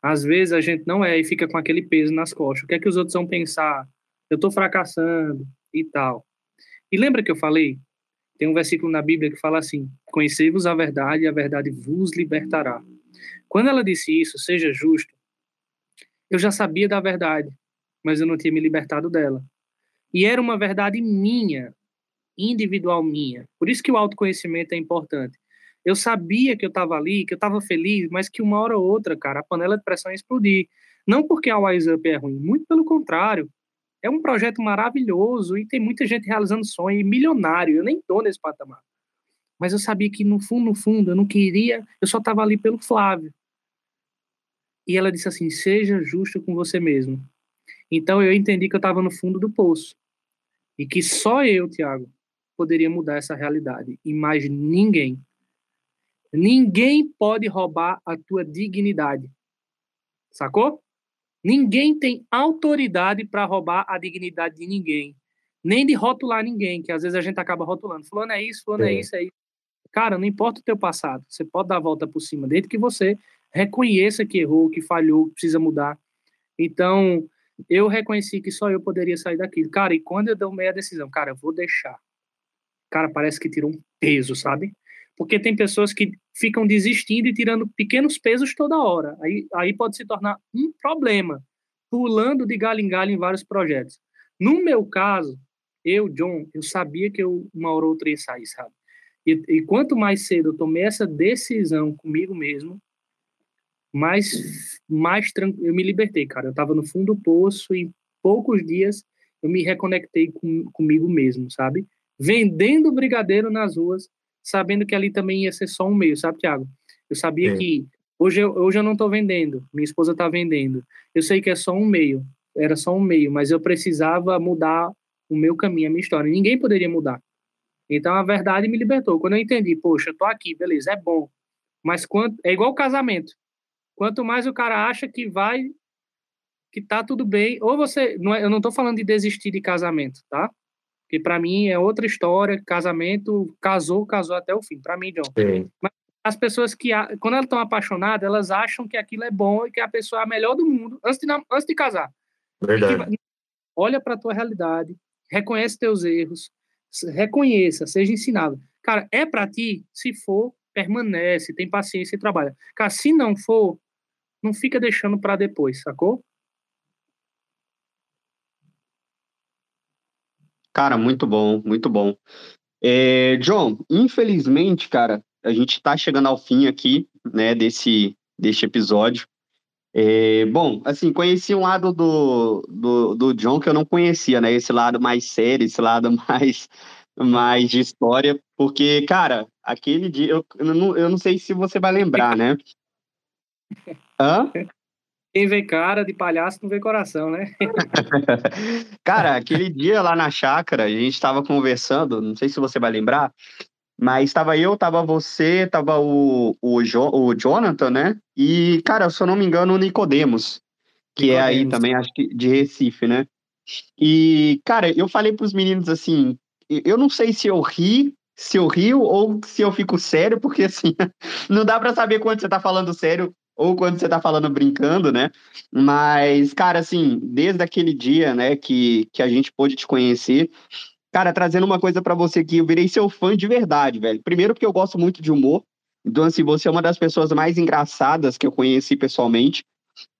Às vezes a gente não é e fica com aquele peso nas costas. O que é que os outros vão pensar? Eu estou fracassando e tal. E lembra que eu falei? Tem um versículo na Bíblia que fala assim: Conhecei-vos a verdade e a verdade vos libertará. Quando ela disse isso, seja justo, eu já sabia da verdade, mas eu não tinha me libertado dela. E era uma verdade minha, individual minha. Por isso que o autoconhecimento é importante. Eu sabia que eu estava ali, que eu estava feliz, mas que uma hora ou outra, cara, a panela de pressão ia explodir. Não porque a Wise Up é ruim, muito pelo contrário. É um projeto maravilhoso e tem muita gente realizando sonho milionário. Eu nem tô nesse patamar. Mas eu sabia que no fundo, no fundo, eu não queria, eu só estava ali pelo Flávio. E ela disse assim: seja justo com você mesmo. Então eu entendi que eu estava no fundo do poço. E que só eu, Tiago, poderia mudar essa realidade. E mais ninguém. Ninguém pode roubar a tua dignidade. Sacou? Ninguém tem autoridade para roubar a dignidade de ninguém. Nem de rotular ninguém, que às vezes a gente acaba rotulando. Fulano é isso, fulano é, é isso, é isso. Cara, não importa o teu passado. Você pode dar a volta por cima, desde que você reconheça que errou, que falhou, que precisa mudar. Então, eu reconheci que só eu poderia sair daquilo. Cara, e quando eu dou meia decisão, cara, eu vou deixar. Cara, parece que tirou um peso, sabe? porque tem pessoas que ficam desistindo e tirando pequenos pesos toda hora. Aí, aí pode se tornar um problema, pulando de galho em galho em vários projetos. No meu caso, eu, John, eu sabia que eu uma hora ou outra ia sair, sabe? E, e quanto mais cedo eu tomei essa decisão comigo mesmo, mais, mais eu me libertei, cara. Eu estava no fundo do poço e em poucos dias eu me reconectei com, comigo mesmo, sabe? Vendendo brigadeiro nas ruas sabendo que ali também ia ser só um meio, sabe, Tiago? Eu sabia Sim. que hoje eu, hoje eu não estou vendendo, minha esposa está vendendo. Eu sei que é só um meio, era só um meio, mas eu precisava mudar o meu caminho, a minha história. Ninguém poderia mudar. Então a verdade me libertou. Quando eu entendi, poxa, eu tô aqui, beleza, é bom. Mas quanto é igual casamento. Quanto mais o cara acha que vai que tá tudo bem, ou você, não é, eu não tô falando de desistir de casamento, tá? que para mim é outra história, casamento, casou, casou até o fim, para mim, John. Sim. Mas as pessoas que, quando elas estão apaixonadas, elas acham que aquilo é bom e que a pessoa é a melhor do mundo antes de, antes de casar. Verdade. Que, olha para tua realidade, reconhece teus erros, reconheça, seja ensinado. Cara, é para ti? Se for, permanece, tem paciência e trabalha. Cara, se não for, não fica deixando para depois, sacou? Cara, muito bom, muito bom. É, John, infelizmente, cara, a gente está chegando ao fim aqui, né, desse, desse episódio. É, bom, assim, conheci um lado do, do, do John que eu não conhecia, né? Esse lado mais sério, esse lado (laughs) mais, mais de história, porque, cara, aquele dia, eu, eu, não, eu não sei se você vai lembrar, né? (laughs) Hã? Quem vê cara de palhaço não vê coração, né? (laughs) cara, aquele dia lá na chácara, a gente estava conversando, não sei se você vai lembrar, mas estava eu, estava você, estava o, o, jo, o Jonathan, né? E, cara, se eu não me engano, o Nicodemos, que Nicodemos. é aí também, acho que de Recife, né? E, cara, eu falei para os meninos assim, eu não sei se eu ri, se eu rio ou se eu fico sério, porque assim, (laughs) não dá para saber quando você tá falando sério ou quando você tá falando brincando, né? Mas, cara, assim, desde aquele dia, né, que, que a gente pôde te conhecer, cara, trazendo uma coisa para você que eu virei seu fã de verdade, velho. Primeiro porque eu gosto muito de humor, então, assim, você é uma das pessoas mais engraçadas que eu conheci pessoalmente.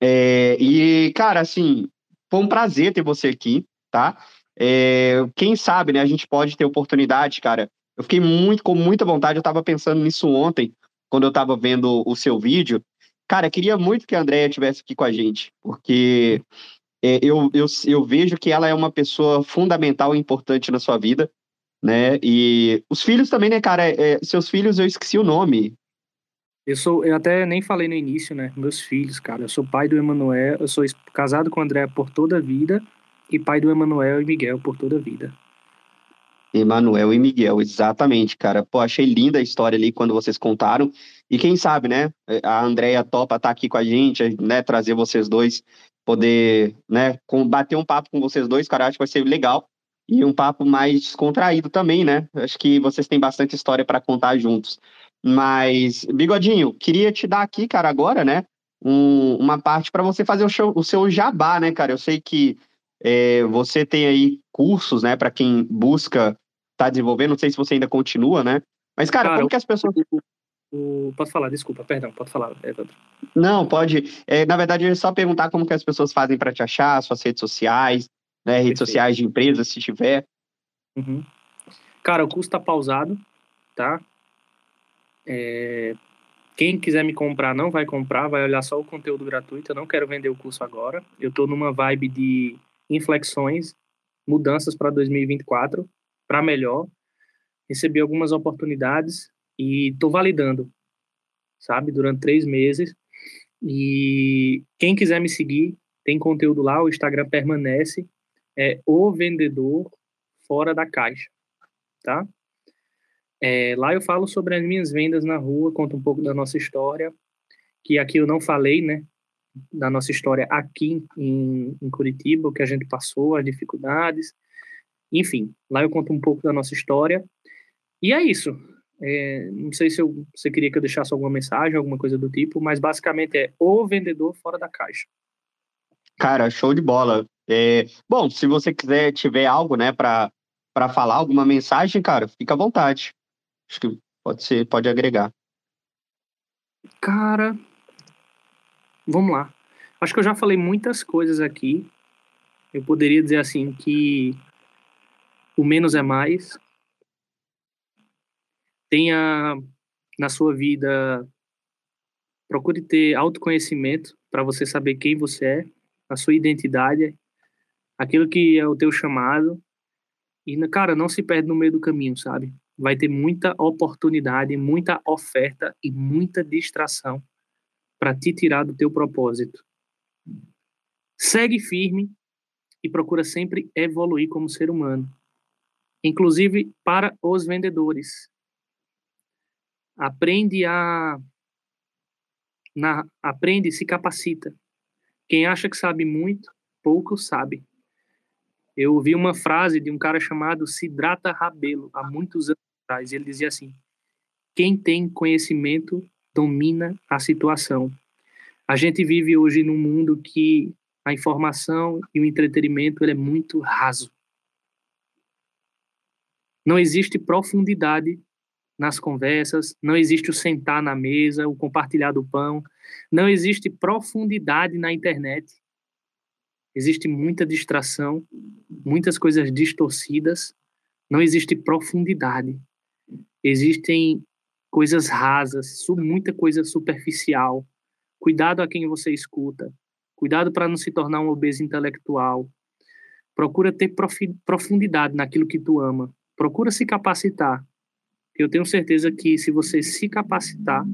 É, e, cara, assim, foi um prazer ter você aqui, tá? É, quem sabe, né, a gente pode ter oportunidade, cara. Eu fiquei muito, com muita vontade, eu tava pensando nisso ontem, quando eu tava vendo o seu vídeo, Cara, queria muito que a Andrea estivesse aqui com a gente, porque é, eu, eu, eu vejo que ela é uma pessoa fundamental e importante na sua vida, né? E os filhos também, né, cara? É, seus filhos, eu esqueci o nome. Eu sou, eu até nem falei no início, né? Meus filhos, cara. Eu sou pai do Emanuel, eu sou casado com o André por toda a vida e pai do Emanuel e Miguel por toda a vida. Emanuel e Miguel, exatamente, cara. Pô, achei linda a história ali quando vocês contaram. E quem sabe, né? A Andréia topa estar tá aqui com a gente, né? Trazer vocês dois, poder, né? bater um papo com vocês dois, cara. Acho que vai ser legal. E um papo mais descontraído também, né? Acho que vocês têm bastante história para contar juntos. Mas, Bigodinho, queria te dar aqui, cara, agora, né? Um, uma parte para você fazer o, show, o, seu jabá, né, cara? Eu sei que é, você tem aí cursos, né, para quem busca estar tá desenvolvendo. Não sei se você ainda continua, né? Mas, cara, cara como que as pessoas. O... Pode falar, desculpa, perdão, pode falar, Evandro. Não, pode. É, na verdade, ia só perguntar como que as pessoas fazem para te achar, suas redes sociais, né? Redes Perfeito. sociais de empresas, se tiver. Uhum. Cara, o curso tá pausado, tá? É, quem quiser me comprar não vai comprar, vai olhar só o conteúdo gratuito. Eu não quero vender o curso agora. Eu estou numa vibe de inflexões, mudanças para 2024, para melhor. Recebi algumas oportunidades e estou validando, sabe, durante três meses. E quem quiser me seguir, tem conteúdo lá, o Instagram permanece. É o vendedor fora da caixa, tá? É, lá eu falo sobre as minhas vendas na rua, conto um pouco da nossa história, que aqui eu não falei, né? Da nossa história aqui em, em Curitiba, o que a gente passou, as dificuldades. Enfim, lá eu conto um pouco da nossa história. E é isso. É, não sei se eu, você queria que eu deixasse alguma mensagem, alguma coisa do tipo, mas basicamente é o vendedor fora da caixa. Cara, show de bola. É, bom, se você quiser, tiver algo, né, para falar, alguma mensagem, cara, fica à vontade. Acho que pode ser, pode agregar. Cara, vamos lá. Acho que eu já falei muitas coisas aqui. Eu poderia dizer assim que o menos é mais. Tenha na sua vida procure ter autoconhecimento para você saber quem você é, a sua identidade, aquilo que é o teu chamado. E cara, não se perde no meio do caminho, sabe? vai ter muita oportunidade, muita oferta e muita distração para te tirar do teu propósito. Segue firme e procura sempre evoluir como ser humano, inclusive para os vendedores. Aprende a na, aprende, se capacita. Quem acha que sabe muito, pouco sabe. Eu ouvi uma frase de um cara chamado Siddhartha Rabelo, há muitos anos atrás. Ele dizia assim: quem tem conhecimento domina a situação. A gente vive hoje num mundo que a informação e o entretenimento ele é muito raso. Não existe profundidade nas conversas, não existe o sentar na mesa, o compartilhar do pão, não existe profundidade na internet. Existe muita distração, muitas coisas distorcidas, não existe profundidade existem coisas rasas, muita coisa superficial. Cuidado a quem você escuta. Cuidado para não se tornar um obeso intelectual. Procura ter profundidade naquilo que tu ama. Procura se capacitar. Eu tenho certeza que se você se capacitar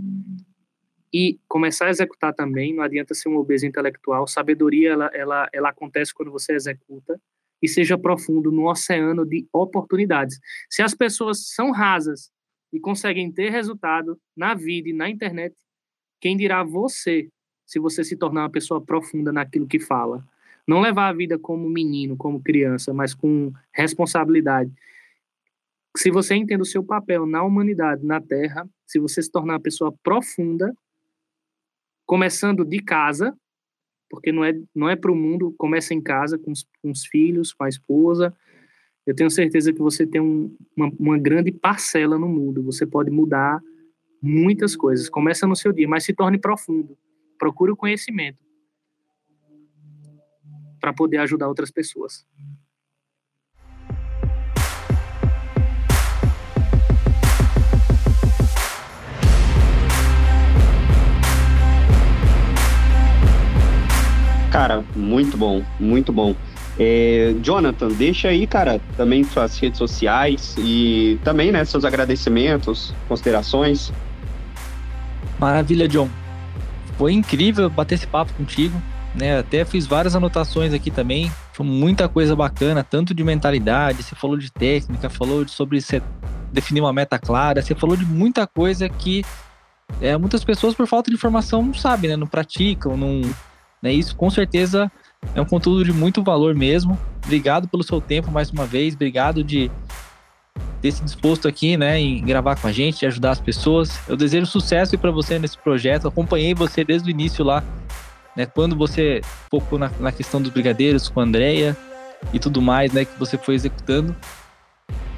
e começar a executar também, não adianta ser um obeso intelectual. Sabedoria ela, ela, ela acontece quando você executa e seja profundo no oceano de oportunidades. Se as pessoas são rasas e conseguem ter resultado na vida e na internet, quem dirá você, se você se tornar uma pessoa profunda naquilo que fala? Não levar a vida como menino, como criança, mas com responsabilidade. Se você entende o seu papel na humanidade, na Terra, se você se tornar uma pessoa profunda, começando de casa, porque não é, não é para o mundo, começa em casa, com os, com os filhos, com a esposa, eu tenho certeza que você tem um, uma, uma grande parcela no mundo. Você pode mudar muitas coisas. Começa no seu dia, mas se torne profundo. Procure o conhecimento para poder ajudar outras pessoas. Cara, muito bom, muito bom. É, Jonathan, deixa aí, cara, também suas redes sociais e também, né, seus agradecimentos, considerações. Maravilha, John. Foi incrível bater esse papo contigo. Né? Até fiz várias anotações aqui também. Foi muita coisa bacana, tanto de mentalidade, você falou de técnica, falou sobre você definir uma meta clara, você falou de muita coisa que é, muitas pessoas, por falta de informação, não sabem, né? Não praticam, não. Né? Isso com certeza é um conteúdo de muito valor mesmo. Obrigado pelo seu tempo mais uma vez. Obrigado de ter se disposto aqui, né, em gravar com a gente, e ajudar as pessoas. Eu desejo sucesso para você nesse projeto. Acompanhei você desde o início lá, né, quando você focou na, na questão dos brigadeiros com a Andrea e tudo mais, né, que você foi executando.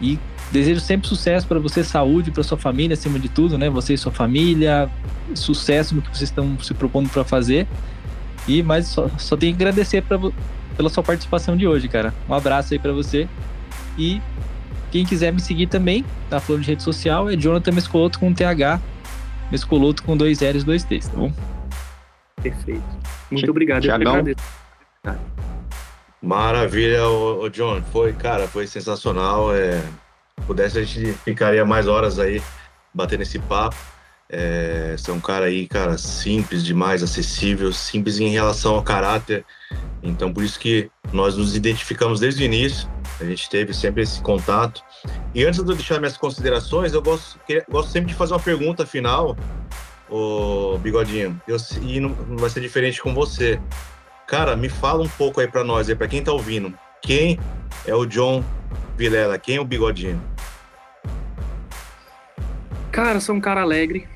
E desejo sempre sucesso para você, saúde para sua família, acima de tudo, né? Você e sua família, sucesso no que vocês estão se propondo para fazer. E mas só, só tenho que agradecer pra, pela sua participação de hoje, cara. Um abraço aí para você e quem quiser me seguir também, tá falando de rede social, é Jonathan Mescoloto com TH, Mescoloto com dois L's, dois T's, tá bom? Perfeito. Muito obrigado. Tiagão. Maravilha, o John. Foi, cara, foi sensacional. É, pudesse, a gente ficaria mais horas aí batendo esse papo. É, você é um cara aí, cara, simples demais, acessível, simples em relação ao caráter. Então, por isso que nós nos identificamos desde o início. A gente teve sempre esse contato. E antes de eu deixar minhas considerações, eu gosto, gosto sempre de fazer uma pergunta final, o Bigodinho. Eu, e não, não vai ser diferente com você. Cara, me fala um pouco aí para nós, aí para quem tá ouvindo. Quem é o John Vilela? Quem é o Bigodinho? Cara, sou um cara alegre,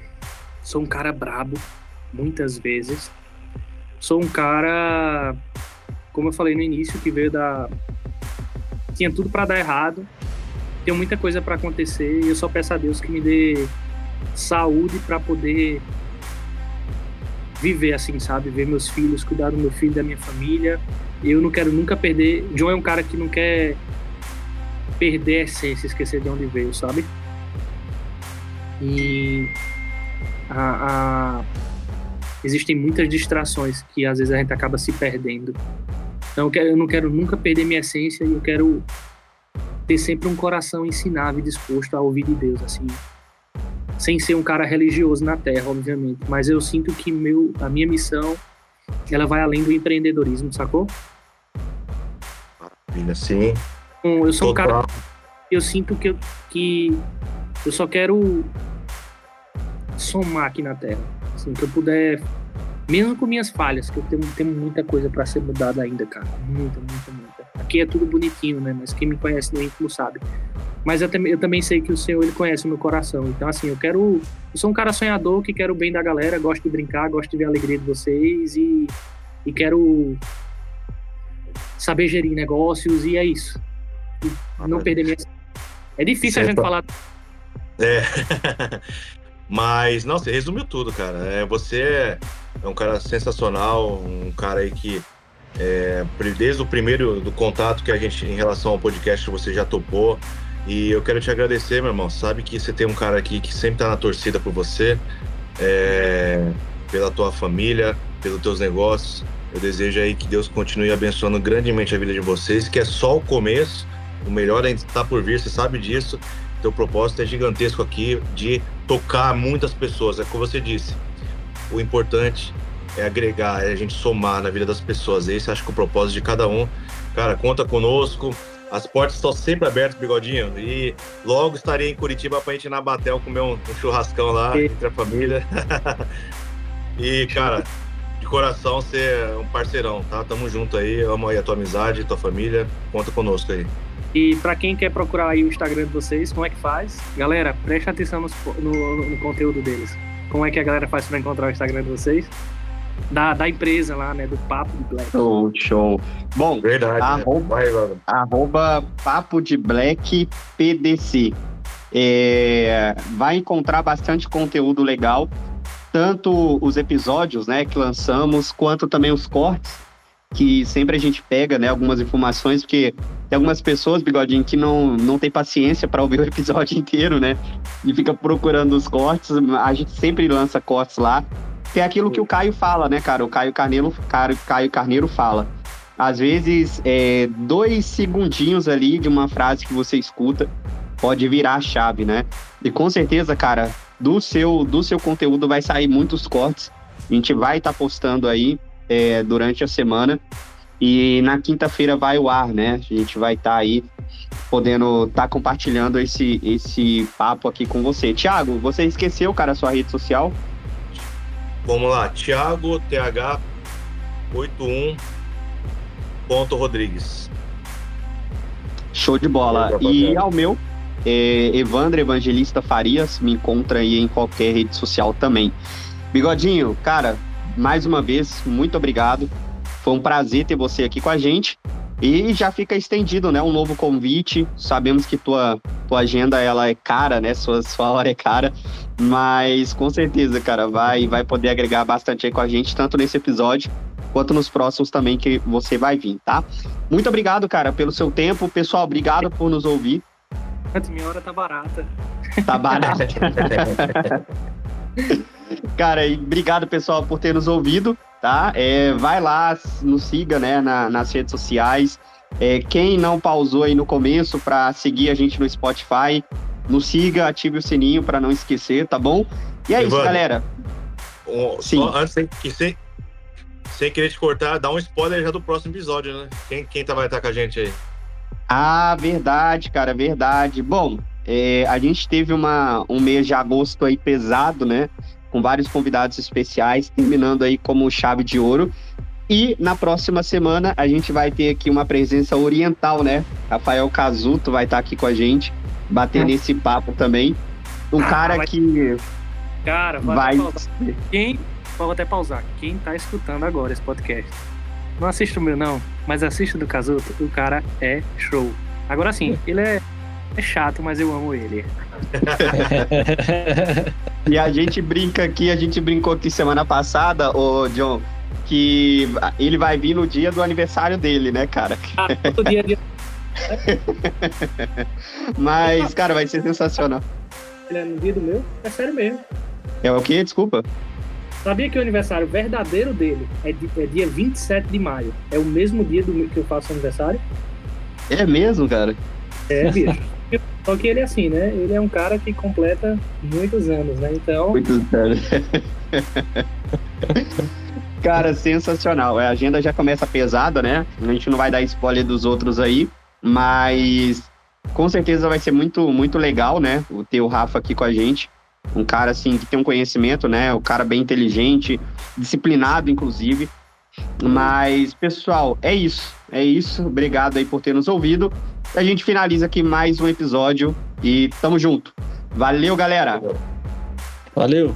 sou um cara brabo, muitas vezes. Sou um cara, como eu falei no início, que veio da tinha tudo para dar errado. Tenho muita coisa para acontecer e eu só peço a Deus que me dê saúde para poder viver assim, sabe? Ver meus filhos, cuidar do meu filho, da minha família. Eu não quero nunca perder. John é um cara que não quer perder a essência, esquecer de onde veio, sabe? E a, a... existem muitas distrações que às vezes a gente acaba se perdendo. Então eu, quero, eu não quero nunca perder minha essência e eu quero ter sempre um coração ensinável e disposto a ouvir de Deus, assim. Sem ser um cara religioso na terra, obviamente. Mas eu sinto que meu, a minha missão, ela vai além do empreendedorismo, sacou? Maravilha, sim. Então, eu sou Total. um cara... Eu sinto que eu, que eu só quero somar aqui na terra. Assim, que eu puder mesmo com minhas falhas, que eu tenho, tenho muita coisa para ser mudada ainda, cara. Muita, muita, muita. Aqui é tudo bonitinho, né? Mas quem me conhece no íntimo sabe. Mas eu, também, eu também sei que o Senhor, ele conhece o meu coração. Então, assim, eu quero... Eu sou um cara sonhador que quero o bem da galera, gosto de brincar, gosto de ver a alegria de vocês e, e quero saber gerir negócios e é isso. E não perder minha... É difícil a gente falar... É. (laughs) Mas, não, você resumiu tudo, cara. É, você é um cara sensacional, um cara aí que é, desde o primeiro do contato que a gente em relação ao podcast você já topou. E eu quero te agradecer, meu irmão. Sabe que você tem um cara aqui que sempre tá na torcida por você, é, pela tua família, pelos teus negócios. Eu desejo aí que Deus continue abençoando grandemente a vida de vocês, que é só o começo. O melhor ainda está por vir, você sabe disso. Teu propósito é gigantesco aqui de tocar muitas pessoas. É como você disse. O importante é agregar, é a gente somar na vida das pessoas. Esse acho que é o propósito de cada um. Cara, conta conosco. As portas estão sempre abertas, bigodinho. E logo estarei em Curitiba pra gente ir na Batel comer um, um churrascão lá e... entre a família. (laughs) e, cara, de coração, ser um parceirão, tá? Tamo junto aí. Amo aí a tua amizade, tua família. Conta conosco aí. E para quem quer procurar aí o Instagram de vocês, como é que faz? Galera, preste atenção no, no, no conteúdo deles. Como é que a galera faz para encontrar o Instagram de vocês? Da, da empresa lá, né? Do Papo de Black. Show, show. Bom, Verdade, arroba, né? Vai, arroba Papo de Black PDC. É, vai encontrar bastante conteúdo legal, tanto os episódios né, que lançamos, quanto também os cortes que sempre a gente pega, né, algumas informações, porque tem algumas pessoas, Bigodinho, que não, não tem paciência para ouvir o episódio (laughs) inteiro, né, e fica procurando os cortes, a gente sempre lança cortes lá, que é aquilo que o Caio fala, né, cara, o Caio Carneiro, Caio Carneiro fala. Às vezes, é, dois segundinhos ali de uma frase que você escuta pode virar a chave, né? E com certeza, cara, do seu, do seu conteúdo vai sair muitos cortes. A gente vai estar tá postando aí é, durante a semana. E na quinta-feira vai o ar, né? A gente vai estar tá aí podendo estar tá compartilhando esse, esse papo aqui com você. Tiago, você esqueceu, cara, a sua rede social? Vamos lá, Thiago TH 81 ponto Rodrigues. Show de bola. E ao meu, é Evandro Evangelista Farias, me encontra aí em qualquer rede social também. Bigodinho, cara, mais uma vez, muito obrigado. Foi um prazer ter você aqui com a gente. E já fica estendido, né? Um novo convite. Sabemos que tua, tua agenda ela é cara, né? Sua, sua hora é cara. Mas com certeza, cara, vai, vai poder agregar bastante aí com a gente, tanto nesse episódio quanto nos próximos também que você vai vir, tá? Muito obrigado, cara, pelo seu tempo. Pessoal, obrigado por nos ouvir. Minha hora tá barata. Tá barata. (laughs) cara, e obrigado, pessoal, por ter nos ouvido tá? É, vai lá, nos siga, né, na, nas redes sociais. É, quem não pausou aí no começo para seguir a gente no Spotify, nos siga, ative o sininho para não esquecer, tá bom? E é Evandro, isso, galera. Um, Sim. Antes, sem, sem, sem querer te cortar, dá um spoiler já do próximo episódio, né? Quem, quem tá, vai estar com a gente aí? Ah, verdade, cara, verdade. Bom, é, a gente teve uma, um mês de agosto aí pesado, né? Com vários convidados especiais, terminando aí como chave de ouro. E na próxima semana a gente vai ter aqui uma presença oriental, né? Rafael Casuto vai estar aqui com a gente, batendo é. esse papo também. Um ah, cara vai... que. Cara, vai. Quem. Vou até pausar. Quem tá escutando agora esse podcast, não assiste o meu, não, mas assiste do Casuto, o cara é show. Agora sim, ele é, é chato, mas eu amo ele. (laughs) e a gente brinca aqui, a gente brincou aqui semana passada, o John, que ele vai vir no dia do aniversário dele, né, cara? Ah, todo dia, dia. (laughs) Mas, cara, vai ser sensacional. Ele é no dia do meu? É sério mesmo. É o quê? Desculpa. Sabia que o aniversário verdadeiro dele é, é dia 27 de maio. É o mesmo dia do que eu faço aniversário? É mesmo, cara? É, bicho. Só que ele é assim, né? Ele é um cara que completa muitos anos, né? Então. Muitos anos. (laughs) cara, sensacional. A agenda já começa pesada, né? A gente não vai dar spoiler dos outros aí, mas com certeza vai ser muito, muito legal, né? O ter o Rafa aqui com a gente. Um cara, assim, que tem um conhecimento, né? Um cara bem inteligente, disciplinado, inclusive. Mas, pessoal, é isso. É isso. Obrigado aí por ter nos ouvido. A gente finaliza aqui mais um episódio e tamo junto. Valeu, galera. Valeu.